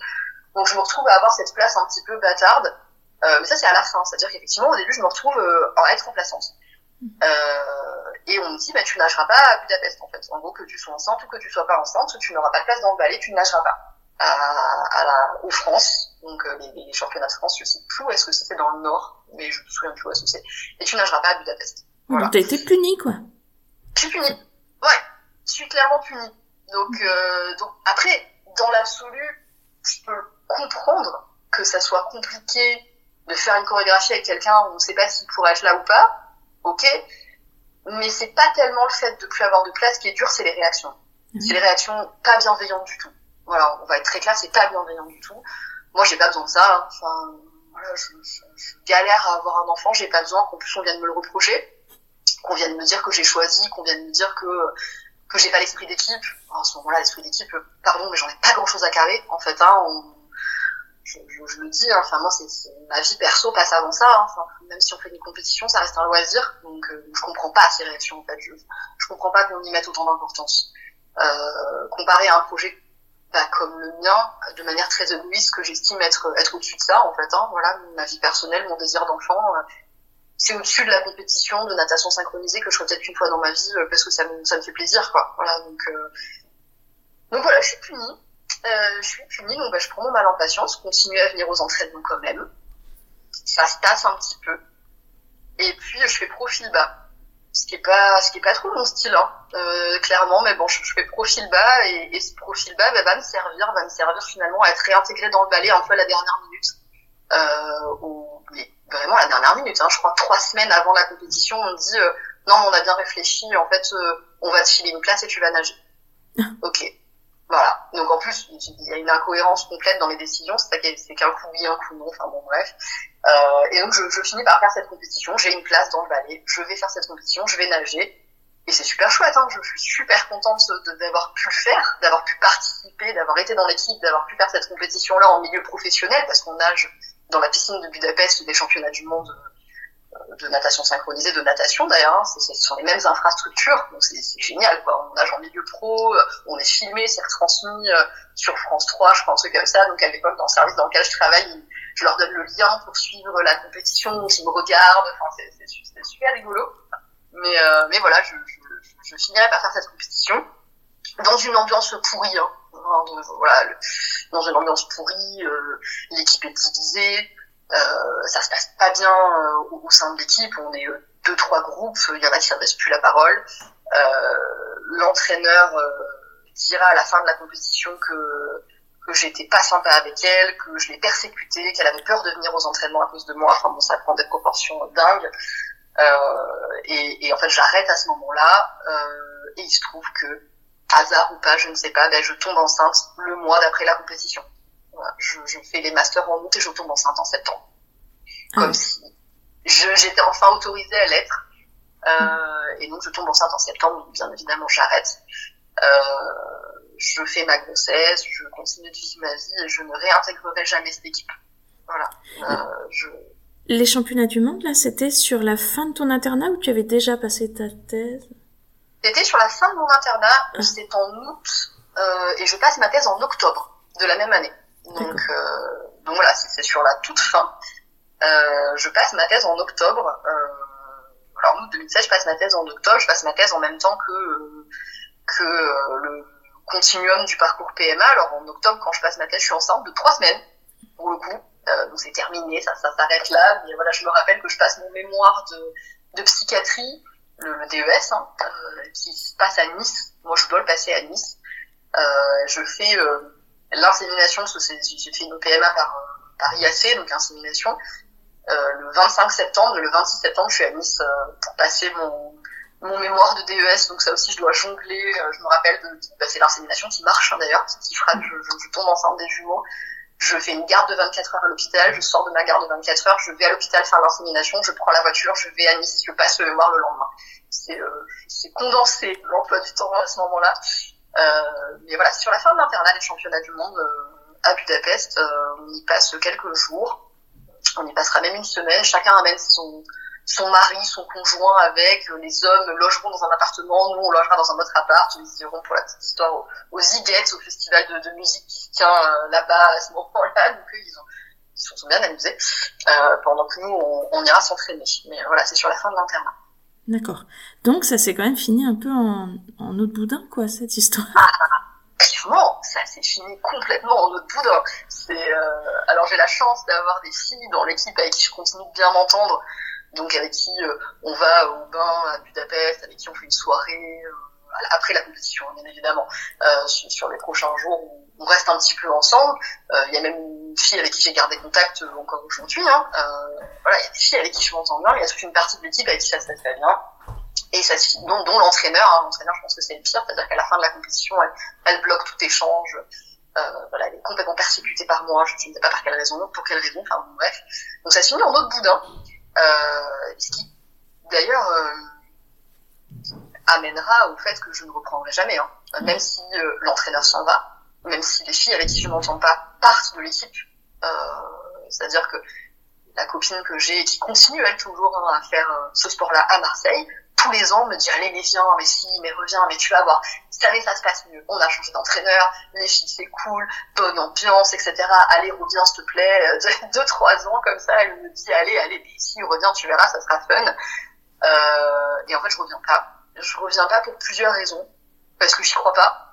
Donc je me retrouve à avoir cette place un petit peu bâtarde. Euh, mais ça, c'est à la fin. C'est-à-dire qu'effectivement, au début, je me retrouve à être remplaçante. Euh, et on me dit, bah, tu nageras pas à Budapest, en fait. En gros, que tu sois enceinte ou que tu sois pas enceinte, tu n'auras pas de place dans le ballet, tu ne nageras pas. À, à la, aux France, donc euh, les, les, championnats de France, je sais plus où est-ce que c'était dans le Nord, mais je me souviens plus où est-ce que c'est. Et tu nageras pas à Budapest. Voilà. Donc t'as été punie, quoi. Je suis punie. Ouais, je suis clairement punie. Donc, euh, donc après, dans l'absolu, je peux comprendre que ça soit compliqué de faire une chorégraphie avec quelqu'un où on ne sait pas s'il pourrait être là ou pas ok, mais c'est pas tellement le fait de plus avoir de place qui est dur, c'est les réactions. Mhm. C'est les réactions pas bienveillantes du tout. Voilà, on va être très clair, c'est pas bienveillant du tout. Moi, j'ai pas besoin de ça. Hein. Enfin, voilà, je, je, je, galère à avoir un enfant, j'ai pas besoin qu'en plus on vienne me le reprocher, qu'on vienne me dire que j'ai choisi, qu'on vienne me dire que que j'ai pas l'esprit d'équipe. À ce moment-là, l'esprit d'équipe, pardon, mais j'en ai pas grand-chose à carrer. En fait, hein, on, je, je, le dis, hein, enfin moi c'est ma vie perso passe avant ça. Hein, même si on fait une compétition, ça reste un loisir. Donc euh, je comprends pas ces réactions en fait. Je, je comprends pas qu'on y mette autant d'importance. Euh, comparé à un projet bah, comme le mien, de manière très égoïste, que j'estime être être au-dessus de ça en fait. Hein, voilà, ma vie personnelle, mon désir d'enfant, euh, c'est au-dessus de la compétition de natation synchronisée que je ferai peut-être une fois dans ma vie euh, parce que ça me ça me fait plaisir quoi. Voilà donc euh, donc voilà, je suis punie. Euh, je suis punie, donc bah, je prends mon mal en patience, continue à venir aux entraînements quand même. Ça se tasse un petit peu. Et puis je fais profil bas. Ce qui est pas, ce qui est pas trop mon style, hein, euh, clairement, mais bon, je, fais profil bas et, et ce profil bas bah, va me servir, va me servir finalement à être réintégré dans le ballet un peu à la dernière minute. Euh, ou, vraiment à la dernière minute, hein, je crois trois semaines avant la compétition, on me dit euh, non, on a bien réfléchi, en fait, euh, on va te filer une place et tu vas nager. ok. Voilà. Donc en plus, il y a une incohérence complète dans les décisions, c'est qu'un coup oui, un coup non, enfin bon bref. Euh, et donc je, je, finis par faire cette compétition, j'ai une place dans le ballet, je vais faire cette compétition, je vais nager, et c'est super chouette, hein, je suis super contente d'avoir pu le faire, d'avoir pu participer, d'avoir été dans l'équipe, d'avoir pu faire cette compétition-là en milieu professionnel, parce qu'on nage dans la piscine de Budapest des championnats du monde de natation synchronisée, de natation d'ailleurs, hein, ce sont les mêmes infrastructures, donc c'est génial quoi. On nage en milieu pro, on est filmé, c'est retransmis euh, sur France 3, je crois un truc comme ça. Donc à l'époque dans le service dans lequel je travaille, je leur donne le lien pour suivre la compétition, ils me regardent, enfin c'est super rigolo. Mais euh, mais voilà, je, je, je, finirai par faire cette compétition dans une ambiance pourrie. Hein. Voilà, dans une ambiance pourrie, euh, l'équipe est divisée. Euh, ça se passe pas bien euh, au, au, sein de l'équipe. On est euh, deux trois groupes. Il y en a qui s'adressent plus la parole. L'entraîneur dira à la fin de la compétition que que j'étais pas sympa avec elle, que je l'ai persécutée, qu'elle avait peur de venir aux entraînements à cause de moi. Enfin bon, ça prend des proportions dingues. Euh, et, et, en fait, j'arrête à ce moment-là. Euh, et il se trouve que, hasard ou pas, je ne sais pas, ben, je tombe enceinte le mois d'après la compétition. Je, je, fais les masters en août et je tombe enceinte en septembre. Ah Comme si j'étais enfin autorisée à l'être. Euh, et donc je tombe enceinte en septembre, donc bien évidemment j'arrête. Euh, je fais ma grossesse, je continue de vivre ma vie et je ne réintégrerai jamais cette équipe. Voilà. Euh, je... Les championnats du monde, là, c'était sur la fin de ton internat ou tu avais déjà passé ta thèse? C'était sur la fin de mon internat, ah. c'est en août, et je passe ma thèse en octobre de la même année. Donc, euh, donc voilà, c'est sur la toute fin. Euh, je passe ma thèse en octobre. Euh, alors, août 2016, je passe ma thèse en octobre. Je passe ma thèse en même temps que, que le continuum du parcours PMA. Alors, en octobre, quand je passe ma thèse, je suis enceinte de trois semaines, pour le coup. Euh, donc, c'est terminé, ça, ça s'arrête là. Mais voilà, je me rappelle que je passe mon mémoire de, de psychiatrie, le, le DES, hein, euh, qui se passe à Nice. Moi, je dois le passer à Nice. Euh, je fais l'insémination, parce j'ai fait une PMA par, par IAC, donc insémination. Euh, le 25 septembre. Le 26 septembre, je suis à Nice euh, pour passer mon, mon mémoire de DES. Donc ça aussi, je dois jongler. Euh, je me rappelle de, bah, c'est l'insémination qui marche hein, d'ailleurs, qui fera que je, je, tombe enceinte des jumeaux. Je fais une garde de 24 heures à l'hôpital. Je sors de ma garde de 24 heures. Je vais à l'hôpital faire l'insémination. Je prends la voiture. Je vais à Nice. Je passe le mémoire le lendemain. C'est c'est condensé l'emploi du temps à ce moment-là. Euh, mais voilà, sur la fin de l'internat des championnats du monde à Budapest, on y passe quelques jours on y passera même une semaine. Chacun amène son, son mari, son conjoint avec. Les hommes logeront dans un appartement, nous on logera dans un autre appart. Ils iront pour la petite histoire au, au au festival de, musique qui se tient euh, là-bas à ce moment-là. Donc ils, ont, ils se sont bien amusés euh, pendant que nous on, on ira s'entraîner. Mais voilà, c'est sur la fin de l'internat. D'accord. Donc ça s'est quand même fini un peu en, en autre boudin, quoi, cette histoire. clairement, ça s'est fini complètement en autre boudin. C'est, euh... alors j'ai la chance d'avoir des filles dans l'équipe avec qui je continue de bien m'entendre, donc avec qui euh, on va au bain à Budapest, avec qui on fait une soirée euh, après la compétition, bien évidemment, euh, sur, les prochains jours on reste un petit peu ensemble. Il y a même une fille avec qui j'ai gardé contact encore aujourd'hui. Hein. voilà, il y a des filles avec qui je m'entends bien, il y a toute une partie de l'équipe avec qui ça se passe très bien et ça se dont, dont l'entraîneur, hein, l'entraîneur, je pense que c'est le pire, c'est-à-dire qu'à la fin de la compétition, elle, bloque tout échange. Euh, voilà, elle est complètement persécutée par moi, je ne sais pas par quelle raison, pour quelle raison, enfin bon, bref. Donc ça se finit en autre boudin, euh, ce qui d'ailleurs euh, amènera au fait que je ne reprendrai jamais, hein. même si euh, l'entraîneur s'en va, même si les filles avec qui je m'entends pas partent de l'équipe. Euh, c'est-à-dire que la copine que j'ai qui continue elle toujours hein, à faire euh, ce sport-là à Marseille, tous les ans me dit allez mais viens mais si mais reviens mais tu vas voir. Cette année ça se passe mieux. On a changé d'entraîneur les filles c'est cool bonne ambiance etc allez reviens s'il te plaît. <laughs> Deux trois ans comme ça elle me dit allez allez mais si reviens tu verras ça sera fun. Euh, et en fait je reviens pas. Je reviens pas pour plusieurs raisons parce que j'y crois pas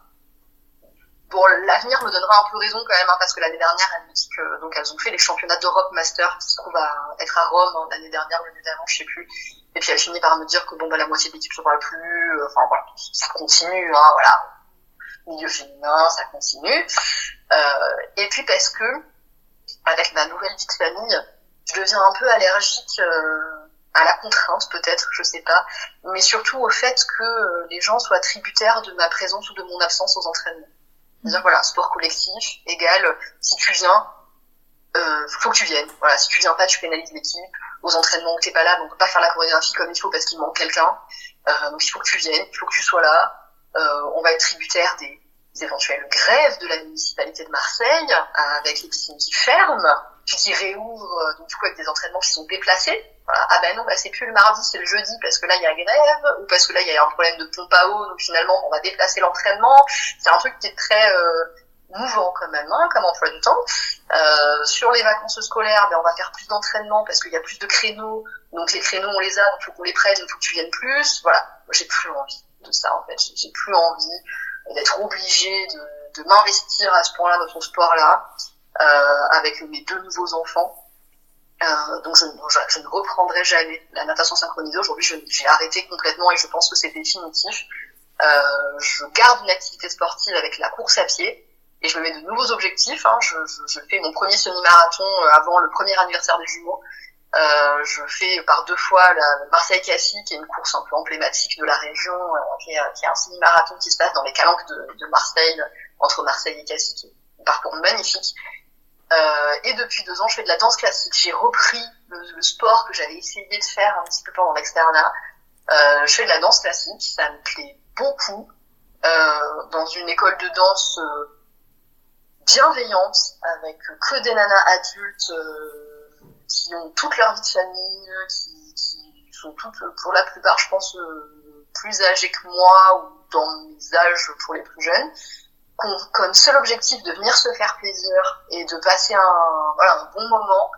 Bon, l'avenir me donnera un peu raison quand même, hein, parce que l'année dernière, elle me dit que donc elles ont fait les championnats d'Europe Master qui se trouvent à être à Rome hein, l'année dernière, l'année d'avant, je sais plus. Et puis elle finit par me dire que bon bah la moitié de l'équipe se parle plus. Euh, enfin voilà, ça continue, hein, voilà. Milieu féminin, ça continue. Euh, et puis parce que avec ma nouvelle vie de famille, je deviens un peu allergique euh, à la contrainte peut-être, je sais pas, mais surtout au fait que les gens soient tributaires de ma présence ou de mon absence aux entraînements. C'est-à-dire voilà, sport collectif égale si tu viens, euh, faut que tu viennes. Voilà, si tu viens pas, tu pénalises l'équipe. Aux entraînements où t'es pas là, on peut pas faire la chorégraphie comme il faut parce qu'il manque quelqu'un. Euh, donc il faut que tu viennes, il faut que tu sois là. Euh, on va être tributaire des, éventuelles grèves de la municipalité de Marseille, avec les piscines qui ferment, puis qui réouvrent, euh, donc du coup avec des entraînements qui sont déplacés. Ah ben non, bah c'est plus le mardi, c'est le jeudi parce que là il y a grève, ou parce que là il y a un problème de pompe à eau, donc finalement on va déplacer l'entraînement. C'est un truc qui est très euh, mouvant quand même, hein, comme emploi du temps. Euh, sur les vacances scolaires, ben, on va faire plus d'entraînement parce qu'il y a plus de créneaux. Donc les créneaux, on les a, donc faut qu'on les prenne, il faut que tu viennes plus. Voilà, j'ai plus envie de ça en fait. J'ai plus envie d'être obligée de, de m'investir à ce point-là dans ton sport-là avec mes deux nouveaux enfants. Euh, donc je, ne reprendrai jamais la natation synchronisée. Aujourd'hui, j'ai arrêté complètement et je pense que c'est définitif. Euh, je garde une activité sportive avec la course à pied, et je me mets de nouveaux objectifs. Hein. Je, fais mon premier semi-marathon euh, avant le premier anniversaire des jumeaux Euh, je fais par deux fois la Marseille-Cassis, qui est une course un peu emblématique de la région, euh, qui, est, qui, un semi-marathon qui se passe dans les calanques de, de Marseille, entre Marseille et Cassis, qui est un parcours magnifique. Euh, et depuis deux ans, je fais de la danse classique. J'ai repris le, le sport que j'avais essayé de faire un petit peu pendant l'externat. Euh, je fais de la danse classique, ça me plaît beaucoup. Euh, dans une école de danse euh, bienveillante, avec que des nanas adultes euh, qui ont toute leur vie de famille, qui, qui, sont toutes, pour la plupart, je pense, plus âgées que moi ou dans mes âges pour les plus jeunes comme seul objectif de venir se faire plaisir et de passer un, voilà, un bon moment.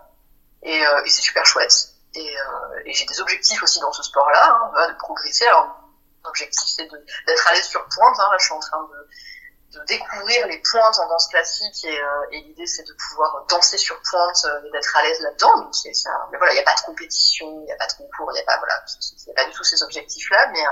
Et, euh, et c'est super chouette. Et, euh, et j'ai des objectifs aussi dans ce sport-là, hein, de progresser. Alors, l'objectif c'est d'être à l'aise sur pointe. Hein. Là, je suis en train de, de découvrir les pointes en danse classique et, euh, et l'idée c'est de pouvoir danser sur pointe euh, et d'être à l'aise là-dedans. Donc, c'est, mais voilà, il n'y a pas de compétition, il n'y a pas de concours, il n'y a pas voilà, c'est pas du tout ces objectifs-là, mais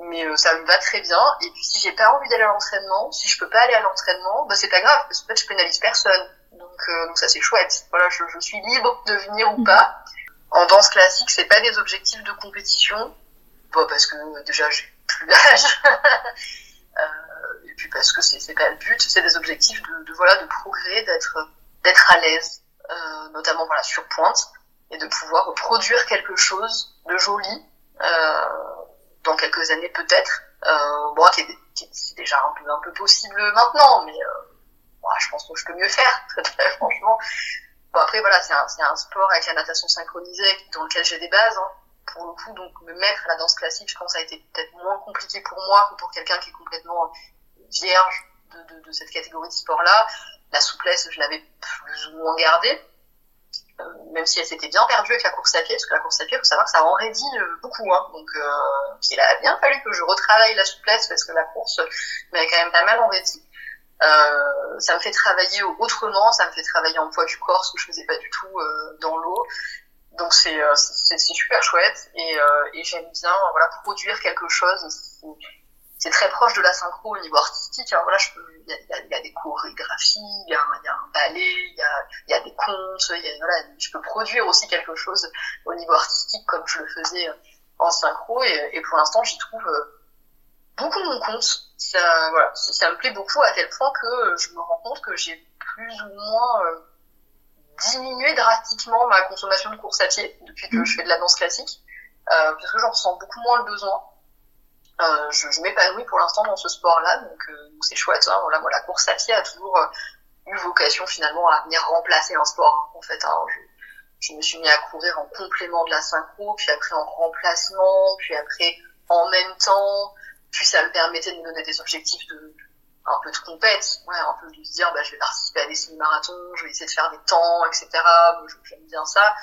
mais euh, ça me va très bien. Et puis si j'ai pas envie d'aller à l'entraînement, si je peux pas aller à l'entraînement, bah c'est pas grave parce que fait je pénalise personne. Donc, euh, donc ça c'est chouette. Voilà, je, je, suis libre de venir ou pas. En danse classique, c'est pas des objectifs de compétition, bon, parce que déjà j'ai plus d'âge. <laughs> euh, et puis parce que c'est pas le but, c'est des objectifs de, de, voilà de progrès, d'être d'être à l'aise, euh, notamment voilà sur pointe, et de pouvoir produire quelque chose de joli. Euh, dans quelques années peut-être. Euh, bon, c'est déjà un peu, un peu possible maintenant, mais euh, je pense que je peux mieux faire, <laughs> très, franchement. Bon, après, voilà, c'est un, un, sport avec la natation synchronisée dans lequel j'ai des bases. Hein, pour le coup, donc me mettre à la danse classique, je pense, ça a été peut-être moins compliqué pour moi que pour quelqu'un qui est complètement vierge de, de cette catégorie de sport-là. La souplesse, je l'avais plus ou moins gardée. Euh, même si elle s'était bien perdue avec la course à pied, parce que la course à pied, il faut savoir que ça enraidit euh, beaucoup. Hein. Donc, euh, il a bien fallu que je retravaille la souplesse, parce que la course m'avait quand même pas mal enraidi. Euh, ça me fait travailler autrement, ça me fait travailler en poids du corps, ce que je faisais pas du tout euh, dans l'eau. Donc c'est c'est super chouette et, et j'aime bien voilà produire quelque chose c'est très proche de la synchro au niveau artistique. Hein. Voilà, il y a, y a, des chorégraphies, il y a, y un ballet, il y a, y des contes, y a, voilà, je peux produire aussi quelque chose au niveau artistique comme je le faisais en synchro et, pour l'instant j'y trouve euh, beaucoup mon compte. Ça, voilà, ça me plaît beaucoup à tel point que je me rends compte que j'ai plus ou moins euh, diminué drastiquement ma consommation de course à pied depuis que je fais de la danse classique euh, parce que j'en ressens beaucoup moins le besoin. Euh, je, je m'épanouis pour l'instant dans ce sport-là, donc euh, c'est chouette. Hein. Voilà, moi, la course à pied a toujours euh, eu vocation finalement à venir remplacer un sport. En fait, hein. je, je, me suis mis à courir en complément de la synchro, puis après en remplacement, puis après en même temps. Puis ça me permettait de me donner des objectifs de un peu de compète, ouais, un peu de se dire bah je vais participer à des semi-marathons, je vais essayer de faire des temps, etc. J'aime bien ça.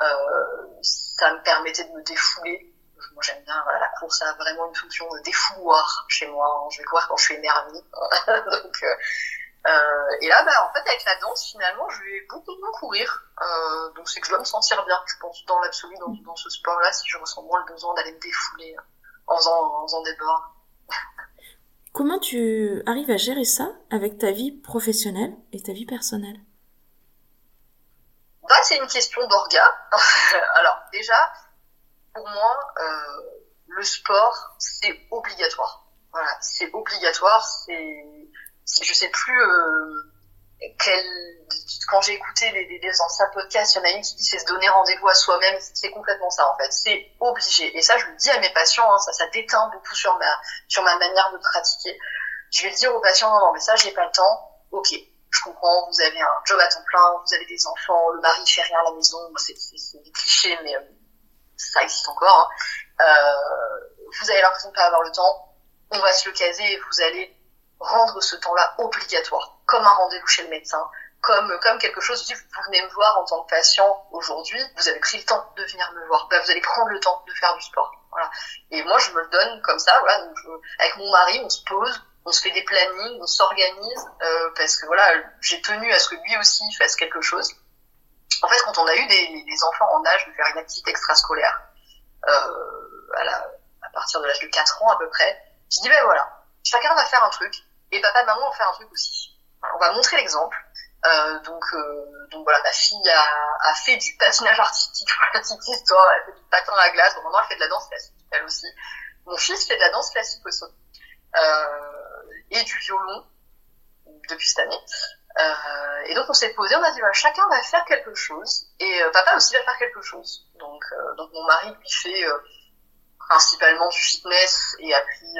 Euh, ça me permettait de me défouler moi j'aime bien voilà, la course a vraiment une fonction de défouloir chez moi je vais courir quand je suis énervée <laughs> donc euh, euh, et là bah en fait avec la danse finalement je vais beaucoup moins courir. Euh, donc c'est que je dois me sentir bien je pense dans l'absolu dans, dans, ce sport là si je ressens moins le besoin d'aller me défouler en faisant, en faisant des bords. <laughs> Comment tu arrives à gérer ça avec ta vie professionnelle et ta vie personnelle? Bah, c'est une question d'orga. <laughs> Alors déjà pour moi, euh, le sport, c'est obligatoire. Voilà, c'est obligatoire. C'est, je sais plus euh, quel. Quand j'ai écouté les, les, anciens podcasts, il y en a une qui dit c'est se donner rendez-vous à soi-même. C'est complètement ça en fait. C'est obligé. Et ça, je le dis à mes patients. Hein, ça, ça déteint beaucoup sur ma sur ma manière de pratiquer. Je vais le dire aux patients non, non, mais ça, j'ai pas le temps. Ok, je comprends. Vous avez un job à temps plein, vous avez des enfants, le mari fait rien à la maison. C'est des clichés, mais euh, ça existe encore. Hein. Euh, vous avez l'impression de pas avoir le temps, on va se le caser et vous allez rendre ce temps-là obligatoire, comme un rendez-vous chez le médecin, comme comme quelque chose. Vous venez me voir en tant que patient aujourd'hui, vous avez pris le temps de venir me voir, bah, vous allez prendre le temps de faire du sport. Voilà. Et moi, je me le donne comme ça. Voilà. Donc, avec mon mari, on se pose, on se fait des plannings, on s'organise euh, parce que voilà, j'ai tenu à ce que lui aussi fasse quelque chose. En fait, quand on a eu des, des enfants en âge de faire une activité extrascolaire, euh, à, la, à partir de l'âge de 4 ans à peu près, je dis ben voilà, chacun va faire un truc et papa et maman vont faire un truc aussi. on va montrer l'exemple. Euh, donc, euh, donc voilà, ma fille a, a, fait du patinage artistique, <laughs> voilà, petite histoire, elle fait du patin à glace, bon, maintenant elle fait de la danse classique, elle aussi. Mon fils fait de la danse classique aussi, euh, et du violon, depuis cette année. Euh, et donc on s'est posé, on a dit voilà, chacun va faire quelque chose et euh, papa aussi va faire quelque chose. Donc euh, donc mon mari lui fait principalement du fitness et a pris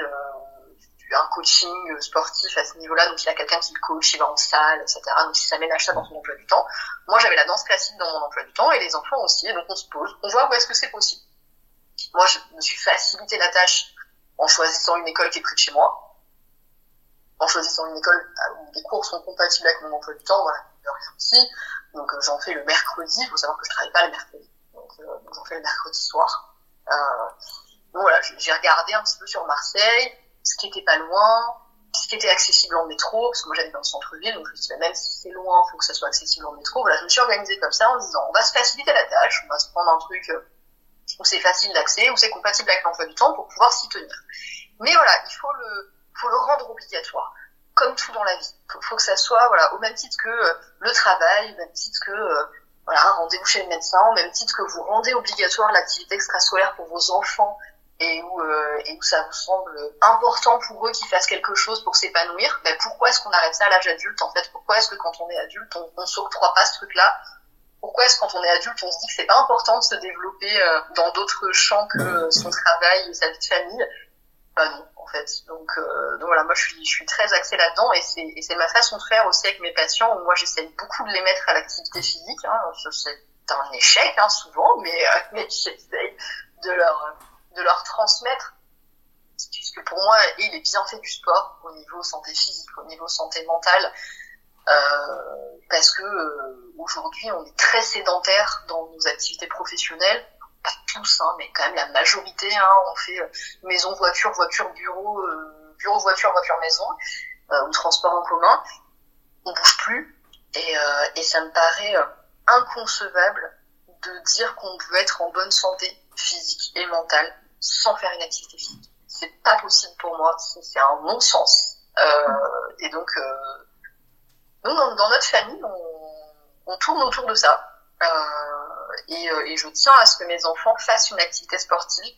un coaching sportif à ce niveau-là. Donc il a quelqu'un qui le coach, il va en salle, etc. Donc il s'aménage ça dans son emploi du temps. Moi j'avais la danse classique dans mon emploi du temps et les enfants aussi. Et donc on se pose, on voit où est-ce que c'est possible. Moi je me suis facilité la tâche en choisissant une école qui est près de chez moi en choisissant une école euh, où les cours sont compatibles avec mon emploi du temps, voilà, aussi. Donc euh, j'en fais le mercredi, il faut savoir que je travaille pas le mercredi. Donc, euh, j'en fais le mercredi soir. Donc voilà, j'ai regardé un petit peu sur Marseille, ce qui était pas loin, ce qui était accessible en métro, parce que moi j'habite dans le centre-ville, donc je me suis dit, même si c'est loin, il faut que ça soit accessible en métro. Voilà, je me suis organisée comme ça en disant, on va se faciliter la tâche, on va se prendre un truc où c'est facile d'accès, où c'est compatible avec l'emploi du temps pour pouvoir s'y tenir. Mais voilà, il faut le, faut le rendre obligatoire, comme tout dans la vie. Faut, faut que ça soit voilà au même titre que euh, le travail, au même titre que euh, voilà rendez-vous chez le médecin, au même titre que vous rendez obligatoire l'activité extrascolaire pour vos enfants et où, euh, et où ça vous semble important pour eux qu'ils fassent quelque chose pour s'épanouir, ben pourquoi est-ce qu'on arrête ça à l'âge adulte en fait? Pourquoi est-ce que quand on est adulte, on, on s'octroie pas ce truc-là? Pourquoi est-ce quand on est adulte, on se dit que c'est pas important de se développer dans d'autres champs que son travail et sa vie de famille? Bah non, en fait. Donc, euh, donc voilà, moi je suis, très axée là-dedans et c'est, ma façon de faire aussi avec mes patients moi j'essaie beaucoup de les mettre à l'activité physique. Hein. C'est un échec hein, souvent, mais, euh, <laughs> mais j'essaie de leur, de leur transmettre puisque pour moi et les bienfaits du sport au niveau santé physique, au niveau santé mentale, euh, parce que aujourd'hui on est très sédentaire dans nos activités professionnelles pas tous, hein, mais quand même la majorité, hein, on fait euh, maison, voiture, voiture, bureau, euh, bureau, voiture, voiture, maison, euh, ou transport en commun. On bouge plus, et, ça me paraît inconcevable de dire qu'on veut être en bonne santé physique et mentale sans faire une activité physique. C'est pas possible pour moi, c'est un non-sens. et donc, nous, dans, notre famille, on, tourne autour de ça. Et, je tiens à ce que mes enfants fassent une activité sportive,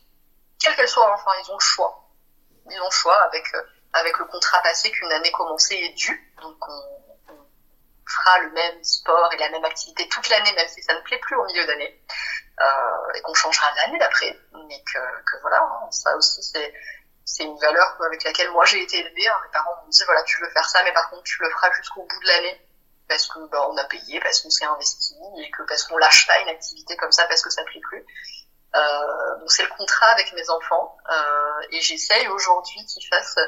quelle qu'elle soit. Enfin, ils ont le choix. Ils ont le choix avec euh, avec le contrat passé qu'une année commencée est due. Donc on, on, fera le même sport et la même activité toute l'année, même si ça ne plaît plus au milieu d'année, euh, et qu'on changera l'année d'après. Mais que, que voilà, hein, ça aussi c'est c'est une valeur avec laquelle moi j'ai été élevée. Hein. Mes parents me disaient voilà tu veux faire ça, mais par contre tu le feras jusqu'au bout de l'année parce que bah, on a payé, parce qu'on s'est investi et que parce qu'on lâche pas une activité comme ça parce que ça plaît plus. Euh, donc c'est le contrat avec mes enfants euh, et j'essaye aujourd'hui qu'ils fassent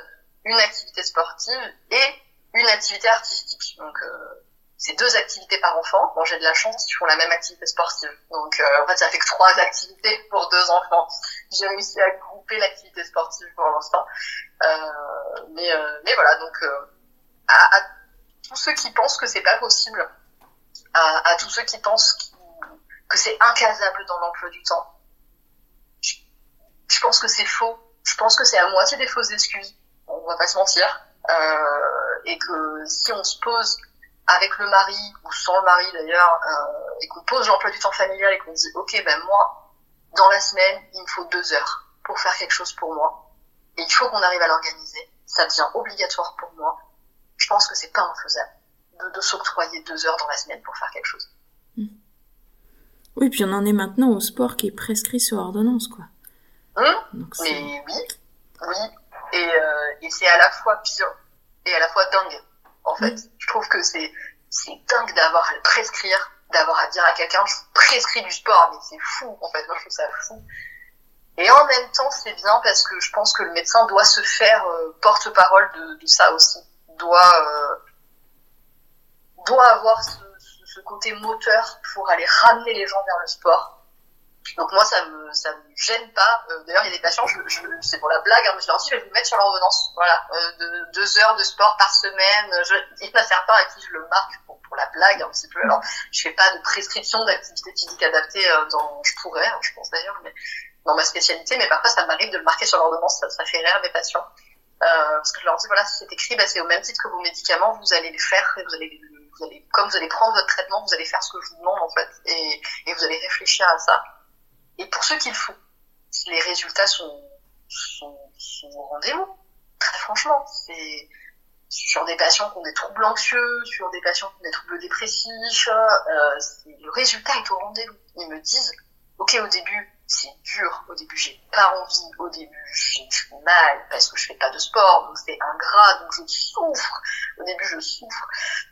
une activité sportive et une activité artistique. Donc euh, c'est deux activités par enfant. Bon j'ai de la chance, ils font la même activité sportive. Donc euh, en fait ça fait que trois <laughs> activités pour deux enfants. J'ai réussi à grouper l'activité sportive pour l'instant. Euh, mais euh, mais voilà donc à, à tous ceux qui pensent que c'est pas possible, à, tous ceux qui pensent que c'est incasable dans l'emploi du temps. Je, je pense que c'est faux. Je pense que c'est à moitié des fausses excuses. On va pas se mentir. Euh, et que si on se pose avec le mari ou sans le mari d'ailleurs, euh, et qu'on pose l'emploi du temps familial et qu'on dit ok ben moi dans la semaine il me faut deux heures pour faire quelque chose pour moi et il faut qu'on arrive à l'organiser. Ça devient obligatoire pour moi je pense que c'est pas infaisable de, de s'octroyer deux heures dans la semaine pour faire quelque chose. Mmh. Oui, puis on en est maintenant au sport qui est prescrit sur ordonnance, quoi. Mmh. Donc, Mais oui, oui. Et, euh, et c'est à la fois pire et à la fois dingue. En fait, mmh. je trouve que c'est c'est dingue d'avoir à le prescrire, d'avoir à dire à quelqu'un je prescris du sport, mais c'est fou. En fait, moi je trouve ça fou. Et en même temps, c'est bien parce que je pense que le médecin doit se faire euh, porte-parole de, de ça aussi doit euh, doit avoir ce, côté moteur pour aller ramener les gens vers le sport. Donc moi ça me ça me gêne pas. Euh, D'ailleurs il y a des patients, c'est pour la blague, hein, je leur dis je vais vous mettre sur l'ordonnance. Voilà, euh, de, deux heures de sport par semaine. Il y en a certains à qui je le marque pour, la blague un petit peu. Alors je fais pas de prescription d'activité physique adaptée dans, je pourrais, hein, je pense d'ailleurs, mais dans ma spécialité, mais parfois ça m'arrive de le marquer sur l'ordonnance, ça, ça fait rire mes patients. Euh, parce que je leur dis voilà si c'est écrit bah, c'est au même titre que vos médicaments vous allez les faire vous allez vous allez, comme vous allez prendre votre traitement, vous allez faire ce que je vous demande en fait, et, et vous allez réfléchir à ça. Et pour ceux qui le font, les résultats sont, sont, sont au rendez-vous. Très franchement, c'est sur des patients qui ont des troubles anxieux, sur des patients qui ont des troubles dépressifs, euh, le résultat est au rendez-vous. Ils me disent, ok, au début, c'est dur, au début, j'ai pas envie, au début, j'ai mal parce que je fais pas de sport, donc c'est ingrat, donc je souffre. Au début, je souffre.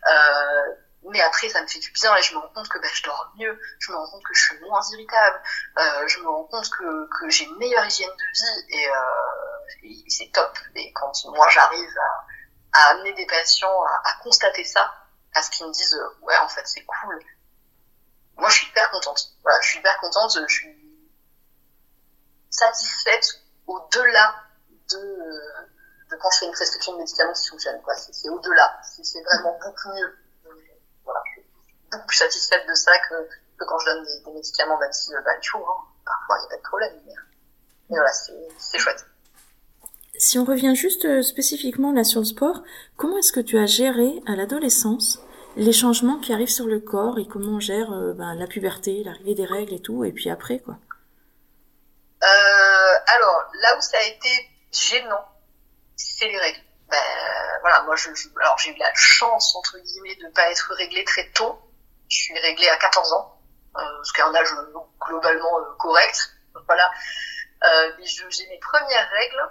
Euh, mais après, ça me fait du bien et je me rends compte que bah, je dors mieux, je me rends compte que je suis moins irritable, euh, je me rends compte que, que j'ai une meilleure hygiène de vie et, euh, et c'est top. Et quand moi j'arrive à à amener des patients à, constater ça, à ce qu'ils me disent euh, ouais en fait c'est cool. Moi je suis hyper contente. Voilà, je suis hyper contente, je satisfaite au-delà de, de quand je fais une prescription de médicaments qui fonctionne. Quoi. C'est, au-delà, c'est, vraiment beaucoup mieux. voilà, je suis beaucoup plus satisfaite de ça que, que quand je donne des, médicaments, même si euh, bah, il faut, hein. parfois il n'y a pas de problème. Mais, mais voilà, c'est chouette. Si on revient juste euh, spécifiquement là sur le sport, comment est-ce que tu as géré à l'adolescence les changements qui arrivent sur le corps et comment on gère euh, ben, la puberté, l'arrivée des règles et tout, et puis après quoi? euh, Alors là où ça a été gênant, c'est les règles. Ben, voilà, moi je, alors j'ai eu la chance entre guillemets de pas être réglée très tôt. Je suis réglée à 14 ans, euh, ce qui est un âge globalement correct. Voilà. mais j'ai mes premières règles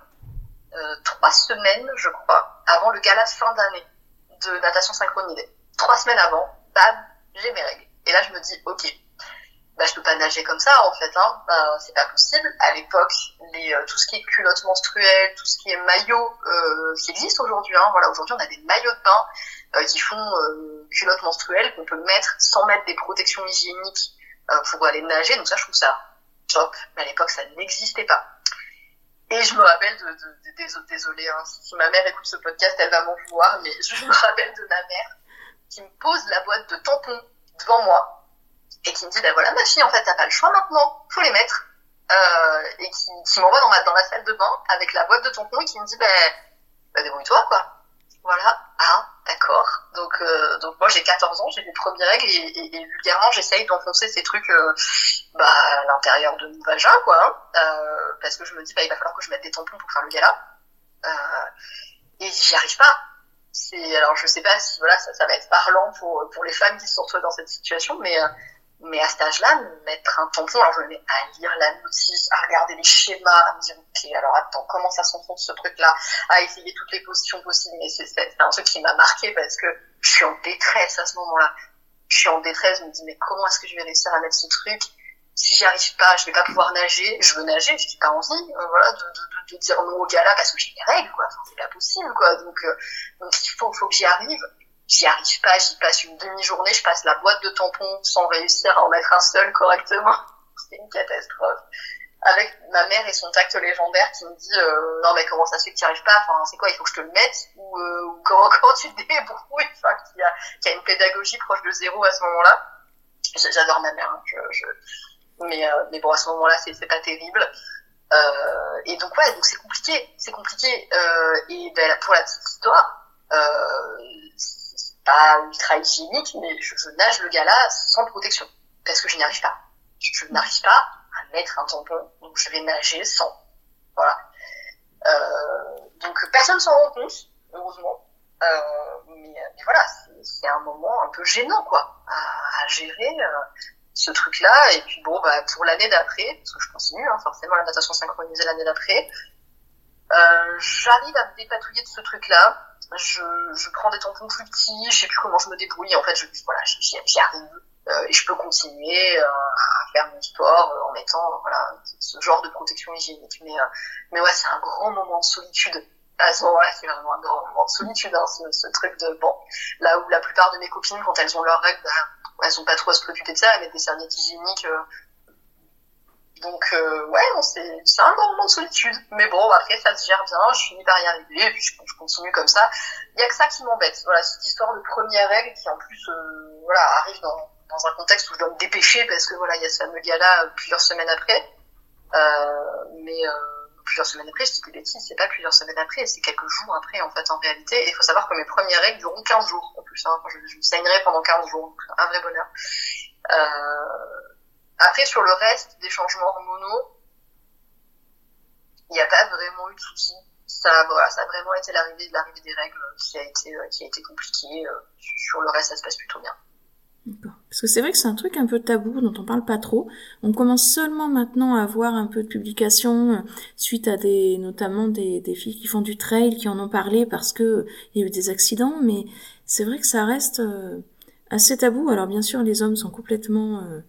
euh, trois semaines, je crois, avant le gala fin d'année de natation synchronisée. Trois semaines avant, bam, j'ai mes règles. Et là, je me dis, ok, bah, je peux pas nager comme ça, en fait, hein. Bah, c'est pas possible. À l'époque, les, euh, tout ce qui est culotte menstruelle, tout ce qui est maillot, euh, qui existe aujourd'hui, hein. Voilà, aujourd'hui, on a des maillots de bain euh, qui font euh, culotte menstruelle qu'on peut mettre sans mettre des protections hygiéniques pour aller nager. Donc ça, je trouve ça top. Mais à l'époque, ça n'existait pas. Et je me rappelle de, de, désolé, hein, si ma mère écoute ce podcast, elle va m'en vouloir, mais je me rappelle de ma mère qui me pose la boîte de tampons devant moi et qui me dit, ben voilà, ma fille, en fait, t'as pas le choix maintenant, faut les mettre. Euh, et qui, qui m'envoie dans, ma, dans la salle de bain avec la boîte de tampons et qui me dit, ben, bah, débrouille-toi, quoi. Voilà, ah, d'accord. Donc, euh, donc moi j'ai 14 ans, j'ai mes premières règles et, et, et vulgairement j'essaye d'enfoncer ces trucs euh, bah, à l'intérieur de mon vagin, quoi. Hein, euh, parce que je me dis, bah, il va falloir que je mette des tampons pour faire le gala. Euh, et j'y arrive pas. C'est, alors je sais pas si voilà, ça, ça va être parlant pour, pour les femmes qui se retrouvent dans cette situation, mais euh, mais à cet âge-là, mettre un tampon, alors je me mets à lire la notice, à regarder les schémas, à me dire, ok, alors attends, comment ça s'enfonce ce truc-là, à essayer toutes les positions possibles. Mais c'est un truc qui m'a marqué parce que je suis en détresse à ce moment-là. Je suis en détresse, je me dis, mais comment est-ce que je vais réussir à mettre ce truc? Si j'y arrive pas, je vais pas pouvoir nager. Je veux nager, j'ai pas envie, euh, voilà, de, de, de, dire non au gala parce que j'ai des règles, quoi. C'est pas possible, quoi. Donc, euh, donc il faut, faut que j'y arrive j'y arrive pas, j'y passe une demi-journée, je passe la boîte de tampons sans réussir à en mettre un seul correctement. <laughs> C'est une catastrophe. Avec ma mère et son tact légendaire qui me dit euh, non mais comment ça se fait que tu arrives pas? Enfin c'est quoi Il faut que je te le mette? Ou, euh, ou comment, <laughs> comment tu te débrouilles? Enfin qui a, qui a une pédagogie proche de zéro à ce moment-là. J'adore ma mère, hein, je, je... mais euh, mais bon à ce moment-là c'est pas terrible. Euh, et donc ouais donc c'est compliqué, c'est compliqué. Euh, et ben, pour la petite histoire. Euh, pas ultra hygiénique, mais je, je, nage le gala sans protection parce que je n'y arrive pas. Je, n'arrive pas à mettre un tampon, donc je vais nager sans. Voilà. Euh, donc personne s'en rend compte, heureusement. Euh, mais, mais, voilà, c'est un moment un peu gênant, quoi, à, à gérer euh, ce truc-là. Et puis bon, bah, pour l'année d'après, parce que je continue, hein, forcément, la natation synchronisée l'année d'après, euh, j'arrive à me dépatouiller de ce truc-là je, je prends des tampons plus petits, je sais plus comment je me débrouille. En fait, je, voilà, j'y arrive euh, et je peux continuer euh, à faire mon sport euh, en mettant voilà ce genre de protection hygiénique. Mais euh, mais ouais, c'est un grand moment de solitude. À ce moment-là, c'est vraiment un grand moment de solitude, hein, ce, ce, truc de bon. Là où la plupart de mes copines, quand elles ont leurs règles, bah, elles ont pas trop à se préoccuper de ça, elles mettent des serviettes hygiéniques donc euh, ouais, c'est un grand moment de solitude. Mais bon, après ça se gère bien, je finis par y arriver, et puis je, continue comme ça. Il y a que ça qui m'embête. Voilà, cette histoire de première règle qui en plus euh, voilà arrive dans, dans un contexte où je dois me dépêcher parce que voilà il y a ce fameux gars-là euh, plusieurs semaines après. Euh, mais plusieurs semaines après, je dis des bêtises, c'est pas plusieurs semaines après, c'est quelques jours après, en fait, en réalité. Et il faut savoir que mes premières règles dureront 15 jours, en plus. Hein, je, je me saignerai pendant 15 jours, donc un vrai bonheur. Euh, après, sur le reste des changements hormonaux, il n'y a pas vraiment eu de soucis. Ça, voilà, ça a vraiment été l'arrivée de l'arrivée des règles qui a été, qui a été compliquée. Sur le reste, ça se passe plutôt bien. Parce que c'est vrai que c'est un truc un peu tabou dont on parle pas trop. On commence seulement maintenant à voir un peu de publications euh, suite à des, notamment des, des filles qui font du trail, qui en ont parlé parce que il y a eu des accidents, mais c'est vrai que ça reste euh, assez tabou. Alors bien sûr, les hommes sont complètement euh,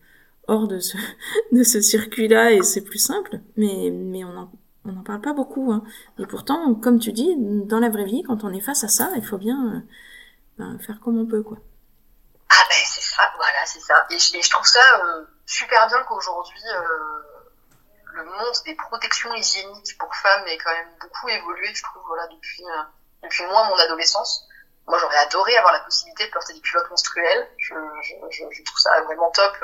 hors de ce, <laughs> de ce circuit-là et c'est plus simple, mais, mais on en, on n'en parle pas beaucoup. Hein. Et pourtant, comme tu dis, dans la vraie vie, quand on est face à ça, il faut bien ben, faire comme on peut, quoi. Ah ben c'est ça, voilà, c'est ça. Et, je trouve ça euh, super bien qu'aujourd'hui, euh, le monde des protections hygiéniques pour femmes ait quand même beaucoup évolué, je trouve, voilà, depuis, euh, depuis moi, mon adolescence. Moi, j'aurais adoré avoir la possibilité de porter des culottes menstruelles. Je, je, je, trouve ça vraiment top,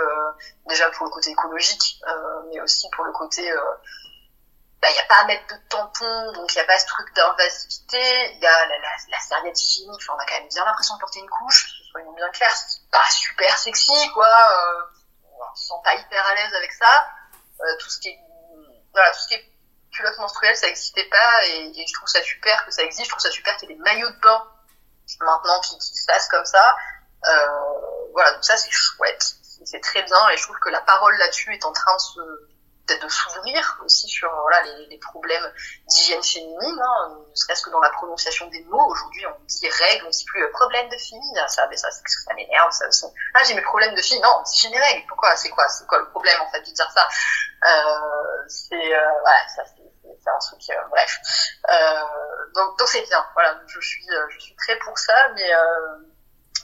déjà pour le côté écologique, mais aussi pour le côté il bah, n'y a pas à mettre de tampons, donc il n'y a pas ce truc d'invasivité, il y a la, la, la serviette hygiénique, on a quand même bien l'impression de porter une couche, soyons bien clairs, c'est pas super sexy, quoi, euh, on se sent pas hyper à l'aise avec ça, euh, tout ce qui est, voilà, tout ce qui est culotte menstruelle, ça n'existait pas, et, et, je trouve ça super que ça existe, je trouve ça super qu'il y ait des maillots de bain, maintenant, qui, se passent comme ça, euh, voilà, donc ça c'est chouette, c'est très bien, et je trouve que la parole là-dessus est en train de se de s'ouvrir aussi sur voilà les, problèmes d'hygiène féminine, hein, ne serait-ce que dans la prononciation des mots. Aujourd'hui, on dit règles, on dit plus euh, problème de fille. Ça, mais ça, ça m'énerve. Ça, ah, j'ai mes problèmes de fille. Non, on dit j'ai mes règles. Pourquoi? C'est quoi? C'est quoi le problème en fait de dire ça? Euh, C'est euh, voilà, ça c'est un truc. Euh, bref. Euh, donc c'est bien. Voilà, je suis je suis très pour ça, mais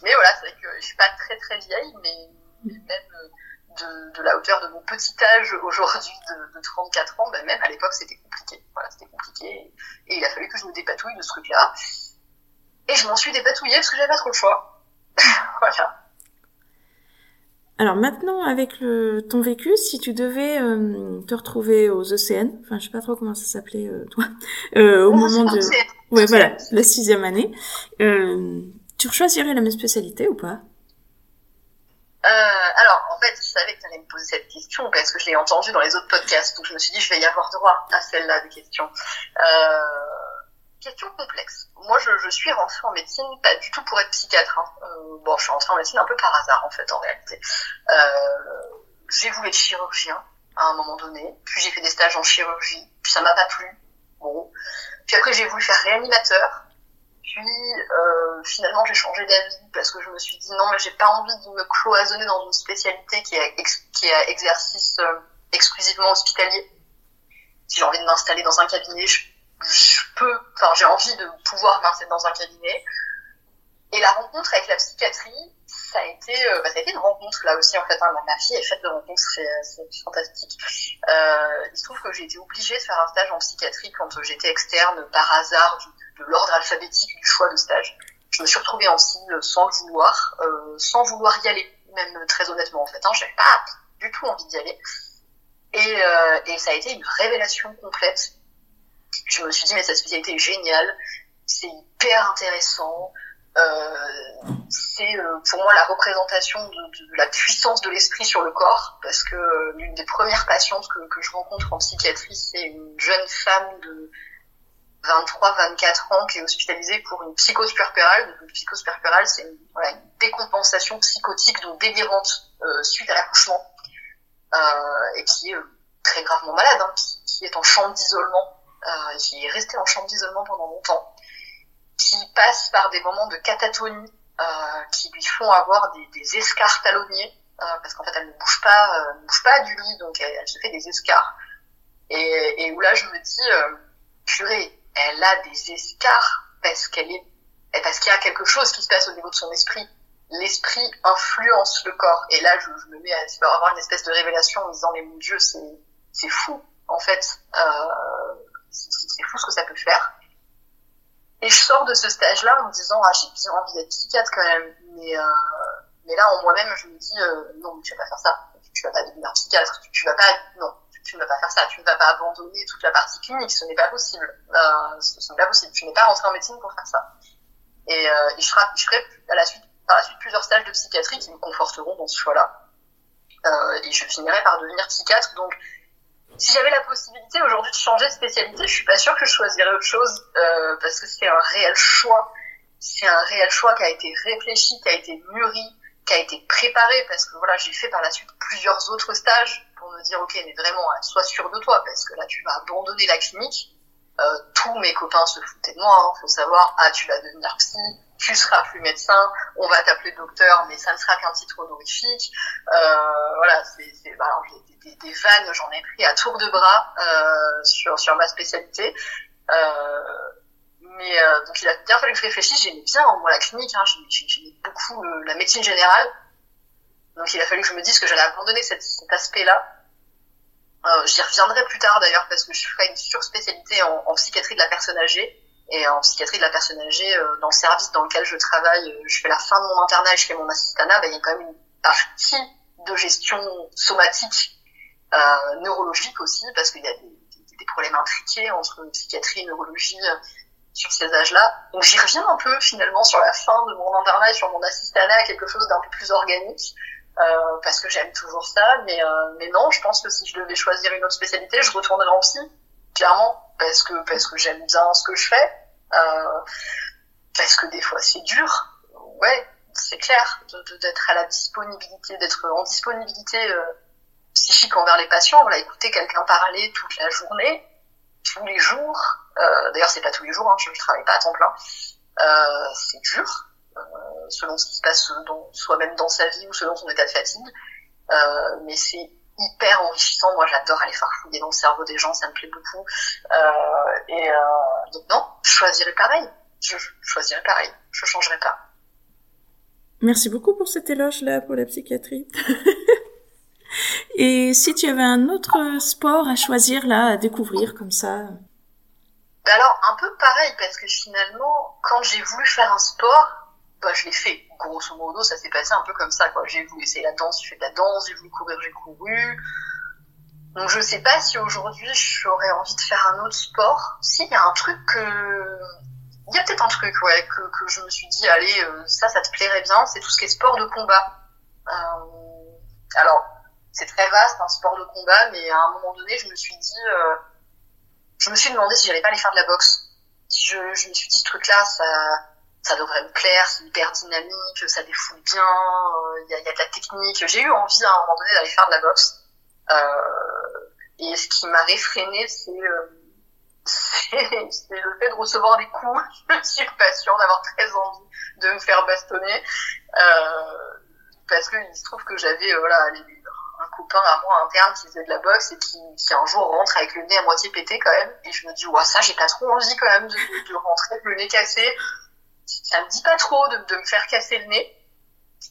mais voilà, c'est vrai que je suis pas très très vieille, mais, même de, de, la hauteur de mon petit âge aujourd'hui de, de, 34 ans, ben même à l'époque c'était compliqué. Voilà, c'était compliqué. Et, il a fallu que je me dépatouille de ce truc-là. Et je m'en suis dépatouillée parce que j'avais pas trop le choix. <laughs> voilà. Alors maintenant, avec le, ton vécu, si tu devais euh, te retrouver aux ECN, enfin je sais pas trop comment ça s'appelait euh, toi, <laughs> euh, au moment de, ouais voilà, la sixième année, euh, tu choisirais la même spécialité ou pas? Euh, alors, en fait, je savais que tu allais me poser cette question parce que je l'ai entendue dans les autres podcasts. Donc, je me suis dit, je vais y avoir droit à celle-là de question. Euh, question complexe. Moi, je, suis rentrée en médecine pas du tout pour être psychiatre. Hein. Euh, bon, je suis rentrée en médecine un peu par hasard, en fait, en réalité. Euh, j'ai voulu être chirurgien à un moment donné. Puis, j'ai fait des stages en chirurgie. Puis, ça m'a pas plu. Bon. Puis après, j'ai voulu faire réanimateur. Puis euh, finalement j'ai changé d'avis parce que je me suis dit non mais j'ai pas envie de me cloisonner dans une spécialité qui est qui est exercice euh, exclusivement hospitalier. Si j'ai envie de m'installer dans un cabinet, je, je peux, enfin j'ai envie de pouvoir m'installer dans un cabinet. Et la rencontre avec la psychiatrie, ça a été, euh, bah, ça a été une rencontre là aussi en fait. Hein, ma fille est faite de rencontres, c'est fantastique. Euh, il se trouve que j'ai été obligée de faire un stage en psychiatrie quand j'étais externe par hasard de l'ordre alphabétique du choix de stage. Je me suis retrouvée en signe sans vouloir, euh, sans vouloir y aller, même très honnêtement en fait. Hein, J'avais pas du tout envie d'y aller. Et, euh, et ça a été une révélation complète. Je me suis dit mais cette spécialité est géniale, c'est hyper intéressant. Euh, c'est euh, pour moi la représentation de, la puissance de l'esprit sur le corps, parce que euh, l'une des premières patientes que, je rencontre en psychiatrie, c'est une jeune femme de 23-24 ans qui est hospitalisé pour une psychose puerpérale. Donc, une psychose puerpérale, c'est une, décompensation psychotique, donc délirante, suite à l'accouchement, et qui est très gravement malade, hein, qui, qui, est en chambre d'isolement, qui est resté en chambre d'isolement pendant longtemps, qui passe par des moments de catatonie, euh, qui lui font avoir des, des escarres talonniers, euh, parce qu'en fait, elle ne bouge pas, ne bouge pas du lit, donc elle, se fait des escarres. Et, où là, je me dis, purée, elle a des escarres parce qu'elle est, parce qu'il y a quelque chose qui se passe au niveau de son esprit. L'esprit influence le corps. Et là, je, me mets à avoir une espèce de révélation en me disant, mais mon Dieu, c'est, c'est fou, en fait. Euh, c'est fou ce que ça peut faire. Et je sors de ce stage-là en me disant, ah, j'ai bien envie d'être psychiatre quand même. Mais, euh, mais là, en moi-même, je me dis, euh, non, tu vas pas faire ça. Tu vas pas devenir psychiatre. Tu, vas pas, non, tu ne vas pas faire ça, tu ne vas pas abandonner toute la partie clinique, ce n'est pas possible. Euh, ce, n'est pas possible. Tu n'es pas rentré en médecine pour faire ça. Et, je, ferai, par la suite plusieurs stages de psychiatrie qui me conforteront dans ce choix-là. Et je finirai par devenir psychiatre. Donc, si j'avais la possibilité aujourd'hui de changer de spécialité, je suis pas sûre que je choisirais autre chose euh, parce que c'est un réel choix. C'est un réel choix qui a été réfléchi, qui a été mûri, qui a été préparé parce que voilà, j'ai fait par la suite plusieurs autres stages pour me dire ok, mais vraiment, sois sûr de toi parce que là, tu vas abandonner la clinique. Euh, tous mes copains se foutaient de moi. Hein. Faut savoir, ah, tu vas devenir psy, tu seras plus médecin, on va t'appeler docteur, mais ça ne sera qu'un titre honorifique. Euh, voilà, c'est, bah, des, des, des, vannes, j'en ai pris à tour de bras euh, sur sur ma spécialité. Euh, mais euh, donc il a bien fallu que je réfléchisse. J'aimais bien moi la clinique, hein, j'aimais beaucoup la médecine générale. Donc il a fallu que je me dise que j'allais abandonner cet, cet aspect-là. Euh, J'y reviendrai plus tard d'ailleurs parce que je ferai une surspécialité en, en psychiatrie de la personne âgée et en psychiatrie de la personne âgée, euh, dans le service dans lequel je travaille, euh, je fais la fin de mon internat et je fais mon assistanat, ben, il y a quand même une partie de gestion somatique, euh, neurologique aussi, parce qu'il y a des, des, des, problèmes intriqués entre psychiatrie et neurologie euh, sur ces âges-là. Donc j'y reviens un peu finalement sur la fin de mon internat et sur mon assistanat, quelque chose d'un peu plus organique. Euh, parce que j'aime toujours ça, mais, euh, mais non, je pense que si je devais choisir une autre spécialité, je retournerais en psy, clairement, parce que parce que j'aime bien ce que je fais, euh, parce que des fois c'est dur, ouais, c'est clair, d'être à la disponibilité, d'être en disponibilité psychique envers les patients, voilà, écouter quelqu'un parler toute la journée, tous les jours, euh, d'ailleurs c'est pas tous les jours, hein, je, je travaille pas à temps plein, c'est dur, selon ce qui se passe soi-même dans sa vie ou selon son état de fatigue, euh, mais c'est hyper enrichissant. Moi, j'adore aller farfouiller dans le cerveau des gens, ça me plaît beaucoup. Euh, et euh, donc non, je choisirais pareil. Je, je choisirais pareil. Je changerais pas. Merci beaucoup pour cet éloge-là pour la psychiatrie. <laughs> et si tu avais un autre sport à choisir là, à découvrir comme ça? Ben Alors, un peu pareil, parce que finalement, quand j'ai voulu faire un sport, bah, je l'ai fait. Grosso modo, ça s'est passé un peu comme ça, quoi. J'ai voulu essayer la danse, j'ai fait de la danse, j'ai voulu courir, j'ai couru. Donc je sais pas si aujourd'hui j'aurais envie de faire un autre sport. Si, il y a un truc que... Il y a peut-être un truc, ouais, que, je me suis dit, allez, euh, ça, ça te plairait bien, c'est tout ce qui est sport de combat. Euh... Alors, c'est très vaste, un sport de combat, mais à un moment donné, je me suis dit... Euh... Je me suis demandé si j'allais pas aller faire de la boxe. Je, je me suis dit, ce truc-là, ça ça devrait me plaire, c'est hyper dynamique, ça défoule bien, il euh, y, a, de la technique. J'ai eu envie à un moment donné d'aller faire de la boxe. Euh, et ce qui m'a réfréné, c'est euh, <laughs> le fait de recevoir des coups. <laughs> Je suis pas sûre d'avoir très envie de me faire bastonner. Parce qu'il se trouve que j'avais voilà, un copain à moi interne qui faisait de la boxe et qui, qui un jour rentre avec le nez à moitié pété quand même. Et je me dis, ouais, ça, j'ai pas trop envie quand même de, de rentrer avec le nez cassé ça me dit pas trop de, me faire casser le nez.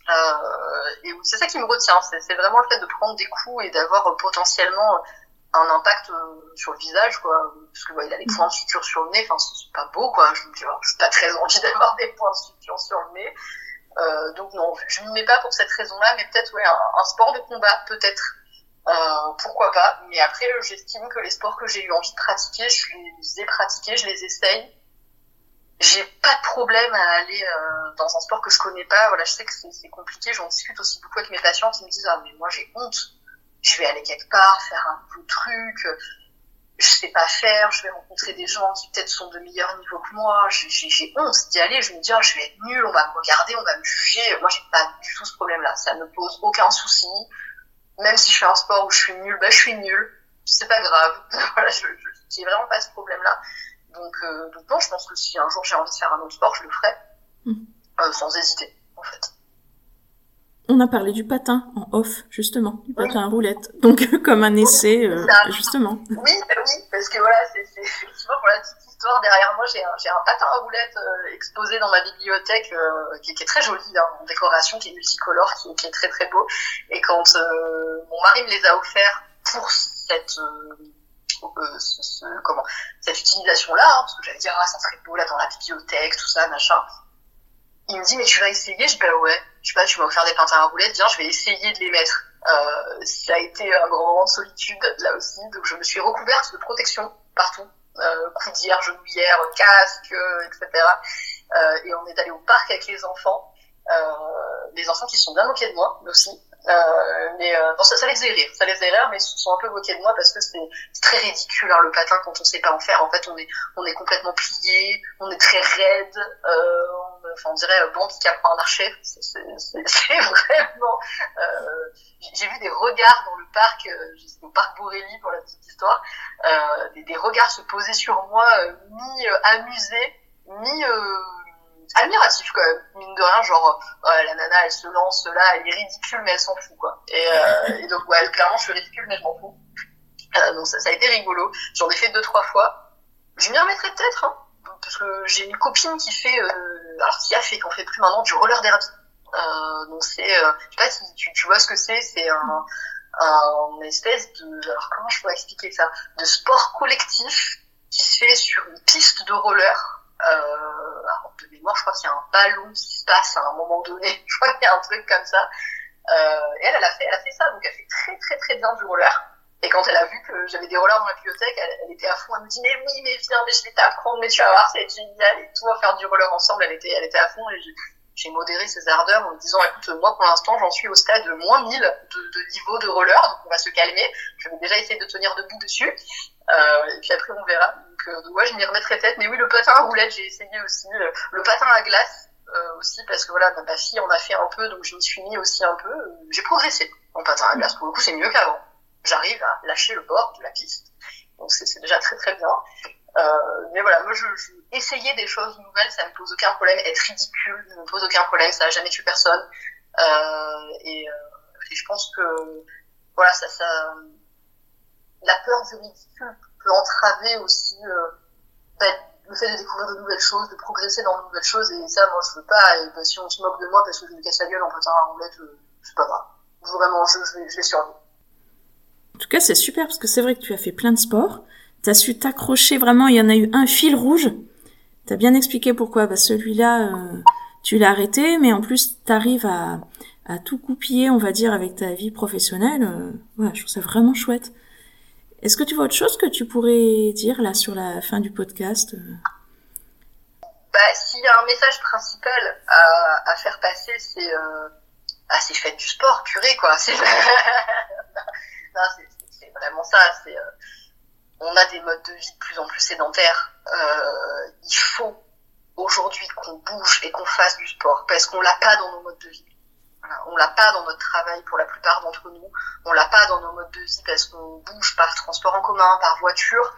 Euh, et c'est ça qui me retient, c'est vraiment le fait de prendre des coups et d'avoir potentiellement un impact euh, sur le visage, quoi. Parce que ouais, il a des points de suture sur le nez, enfin c'est pas beau, quoi. Je me dis, oh, j'ai pas très envie d'avoir des points de suture sur le nez. Euh, donc non, je ne mets pas pour cette raison-là, mais peut-être ouais un, un, sport de combat, peut-être. Euh, pourquoi pas Mais après, j'estime que les sports que j'ai eu envie de pratiquer, je les ai pratiqués, je les essaye j'ai pas de problème à aller euh, dans un sport que je connais pas. Voilà, je sais que c'est compliqué. J'en discute aussi beaucoup avec mes patients qui me disent ah mais moi j'ai honte. Je vais aller quelque part faire un nouveau truc. Je sais pas faire. Je vais rencontrer des gens qui peut-être sont de meilleur niveau que moi. J'ai honte d'y aller. Je me dis oh, je vais être nul. On va me regarder, on va me juger. Moi j'ai pas du tout ce problème-là. Ça me pose aucun souci. Même si je fais un sport où je suis nul, bah je suis nul. C'est pas grave. <laughs> voilà, je j'ai vraiment pas ce problème-là. Donc, euh, donc non, je pense que si un jour j'ai envie de faire un autre sport, je le ferai. Mmh. Euh, sans hésiter, en fait. On a parlé du patin en off, justement, du patin oui. à roulette. <laughs> Donc, comme un essai, euh, justement. Oui, bah oui, parce que voilà, c'est effectivement pour la petite histoire, derrière moi, j'ai un, un patin à roulette euh, exposé dans ma bibliothèque, qui, qui, est très joli, hein, en décoration, qui est multicolore, qui, qui, est très très beau. Et quand mon mari me les a offerts pour cette euh, comment cette utilisation là hein, parce que j'allais dire ah ça serait beau là dans la bibliothèque tout ça machin. Il me dit mais tu vas essayer? Je dis bah ouais. Je sais pas tu vas faire des pintins à roulettes viens je vais essayer de les mettre. Euh, ça a été un grand moment de solitude là aussi, donc je me suis recouverte de protection partout, euh, coudière, genouillère, casque, etc. Euh, et on est allé au parc avec les enfants, euh, les enfants qui sont bien moqués de moi aussi, mais euh, bon, ça, ça les faisait rire, ça les faisait rire, mais ils se sont un peu moqués de moi parce que c'est très ridicule hein, le patin quand on sait pas en faire. En fait, on est on est complètement plié, on est très raide, euh, on, enfin, on dirait euh, bon qui apprend à marcher. C'est <laughs> vraiment. Euh, J'ai vu des regards dans le parc, euh, au parc Borély pour la petite histoire, euh, des, des, regards se poser sur moi, mi amusés, mi admiratif quand même, mine de rien, genre, ouais, la nana, elle se lance là, elle est ridicule, mais elle s'en fout, quoi. Et, euh, et donc, ouais, clairement, je suis ridicule, mais je m'en fous. Euh, donc, ça, ça, a été rigolo. J'en ai fait deux, trois fois. Je m'y remettrai peut-être, hein, parce que j'ai une copine qui fait, euh, alors qui a fait, qu'on fait plus maintenant, du roller derby. Euh, donc, c'est, euh, je sais pas si tu, tu vois ce que c'est, c'est un, un espèce de, alors comment je pourrais expliquer ça, de sport collectif qui se fait sur une piste de roller euh, alors de mémoire, je crois qu'il y a un ballon qui se passe à un moment donné. <laughs> Je crois qu'il y a un truc comme ça. Euh, et elle, elle a fait, elle a fait ça, donc elle fait très très très bien du roller. Et quand elle a vu que j'avais des rollers dans la bibliothèque, elle, elle, était à fond. Elle me dit mais oui, mais viens, mais je vais t'apprendre, mais tu vas voir, c'est génial et tout, on va faire du roller ensemble. Elle était, elle était à fond et j'ai modéré ses ardeurs en me disant écoute, moi pour l'instant j'en suis au stade de moins 1000 de, niveau de roller, donc on va se calmer. Je vais déjà essayer de tenir debout dessus. Euh, et puis après on verra. Donc, euh, ouais, je m'y remettrai tête. Mais oui, le patin à roulettes, j'ai essayé aussi. Euh, le patin à glace euh, aussi, parce que voilà, ma fille en a fait un peu, donc je m'y suis mis aussi un peu. J'ai progressé en patin à glace. Pour le coup, c'est mieux qu'avant. J'arrive à lâcher le bord de la piste. Donc c'est déjà très très bien. Mais voilà, moi je essayer des choses nouvelles, ça me pose aucun problème. Être ridicule, ça me pose aucun problème, ça a jamais tué personne. Euh, et, euh, et, je pense que voilà, ça, ça, la peur du ridicule peut entraver aussi ben, le fait de découvrir de nouvelles choses, de progresser dans de nouvelles choses. Et ça, moi, je veux pas. Et ben, si on se moque de moi parce que je me casse la gueule en faisant un roulette, c'est pas grave. Vraiment, je, je, je vais survivre. En tout cas, c'est super parce que c'est vrai que tu as fait plein de sports. T'as su t'accrocher vraiment. Il y en a eu un fil rouge. T'as bien expliqué pourquoi. Bah, celui-là, euh, tu l'as arrêté, mais en plus, t'arrives à, tout coupiller, on va dire, avec ta vie professionnelle. Euh, ouais, je trouve ça vraiment chouette. Est-ce que tu vois autre chose que tu pourrais dire là sur la fin du podcast bah, S'il y a un message principal à, faire passer, c'est euh, ah, faites du sport, purée quoi. <laughs> <laughs> C'est vraiment ça. C'est euh, on a des modes de vie de plus en plus sédentaires. Euh, il faut aujourd'hui qu'on bouge et qu'on fasse du sport parce qu'on l'a pas dans nos modes de vie. On l'a pas dans notre travail pour la plupart d'entre nous. On l'a pas dans nos modes de vie parce qu'on bouge par transport en commun, par voiture.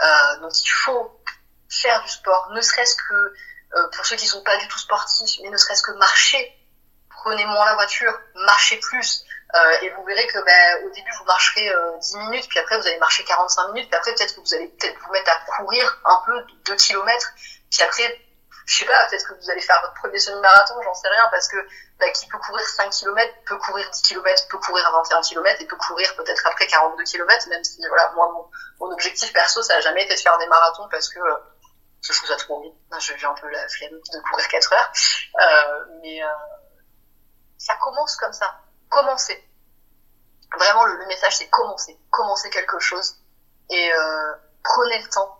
Euh, donc il faut faire du sport, ne serait-ce que euh, pour ceux qui sont pas du tout sportifs, mais ne serait-ce que marcher. Prenez moins la voiture, marchez plus. Euh, et vous verrez que ben, au début vous marcherez euh, 10 minutes, puis après vous allez marcher 45 minutes, puis après peut-être que vous allez peut-être vous mettre à courir un peu 2 kilomètres, puis après je sais pas, peut-être que vous allez faire votre premier semi-marathon, j'en sais rien, parce que bah, qui peut courir 5 km, peut courir 10 km, peut courir 21 km et peut courir peut-être après 42 km, même si voilà, moi mon, mon objectif perso ça a jamais été de faire des marathons parce que euh, je trouve ça trop vite. J'ai un peu la flemme de courir 4 heures, euh, mais euh, ça commence comme ça. Commencez. Vraiment le, message c'est commencer, commencer quelque chose et euh, prenez le temps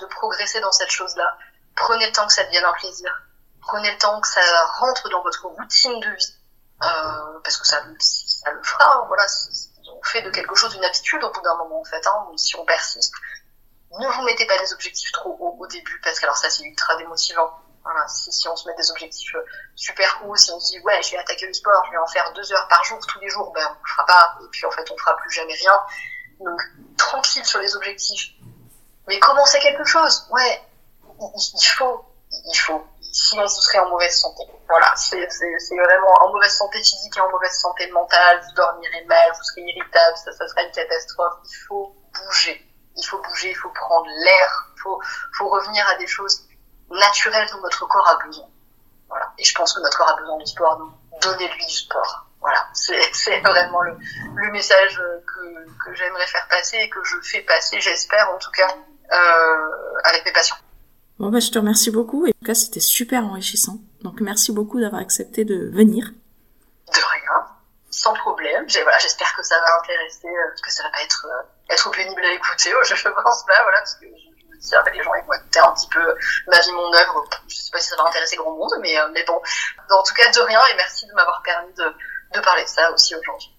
de progresser dans cette chose-là prenez le temps que ça devienne un plaisir. Prenez le temps que ça rentre dans votre routine de vie. Euh, parce que ça, ça le fera. Hein, voilà, on fait de quelque chose une habitude au bout d'un moment, en fait, hein, si on persiste. Ne vous mettez pas des objectifs trop hauts au début, parce que alors ça, c'est ultra démotivant. Si, on se met des objectifs euh, super hauts, si on se dit, ouais, je vais attaquer le sport, je vais en faire deux heures par jour, tous les jours, ben, on le fera pas. Et puis, en fait, on fera plus jamais rien. Donc, tranquille sur les objectifs. Mais commencez quelque chose. Ouais, il faut, il faut. Sinon, vous serez en mauvaise santé. Voilà, c'est vraiment en mauvaise santé physique et en mauvaise santé mentale. Vous dormirez mal, vous serez irritable, ça, ça sera une catastrophe. Il faut bouger. Il faut bouger, il faut prendre l'air. Il faut, faut revenir à des choses naturelles dont notre corps a besoin. Voilà. Et je pense que notre corps a besoin du sport, donc donnez-lui du sport. Voilà, c'est vraiment le, le message que, que j'aimerais faire passer et que je fais passer, j'espère en tout cas, euh, avec mes patients. Bon bah je te remercie beaucoup et en tout cas c'était super enrichissant. Donc merci beaucoup d'avoir accepté de venir. De rien, sans problème. Voilà, j'espère que ça va intéresser, que ça va pas être être pénible à écouter. Je, <laughs> je pense pas, voilà, parce que je, me dis, ah, les gens écouter un petit peu ma vie, mon œuvre. Je sais pas si ça va intéresser grand monde, mais mais bon. En tout cas, de rien et merci de m'avoir permis de de parler de ça aussi aujourd'hui.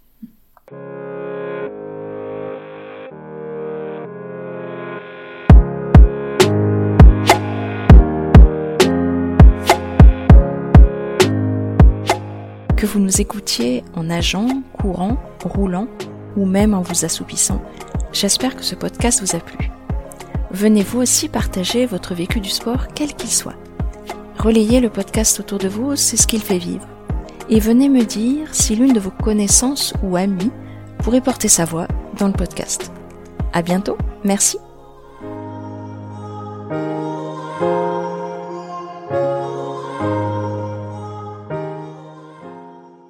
Que vous nous écoutiez en nageant, courant, roulant ou même en vous assoupissant, j'espère que ce podcast vous a plu. Venez vous aussi partager votre vécu du sport, quel qu'il soit. Relayez le podcast autour de vous, c'est ce qu'il fait vivre. Et venez me dire si l'une de vos connaissances ou amis pourrait porter sa voix dans le podcast. À bientôt, merci.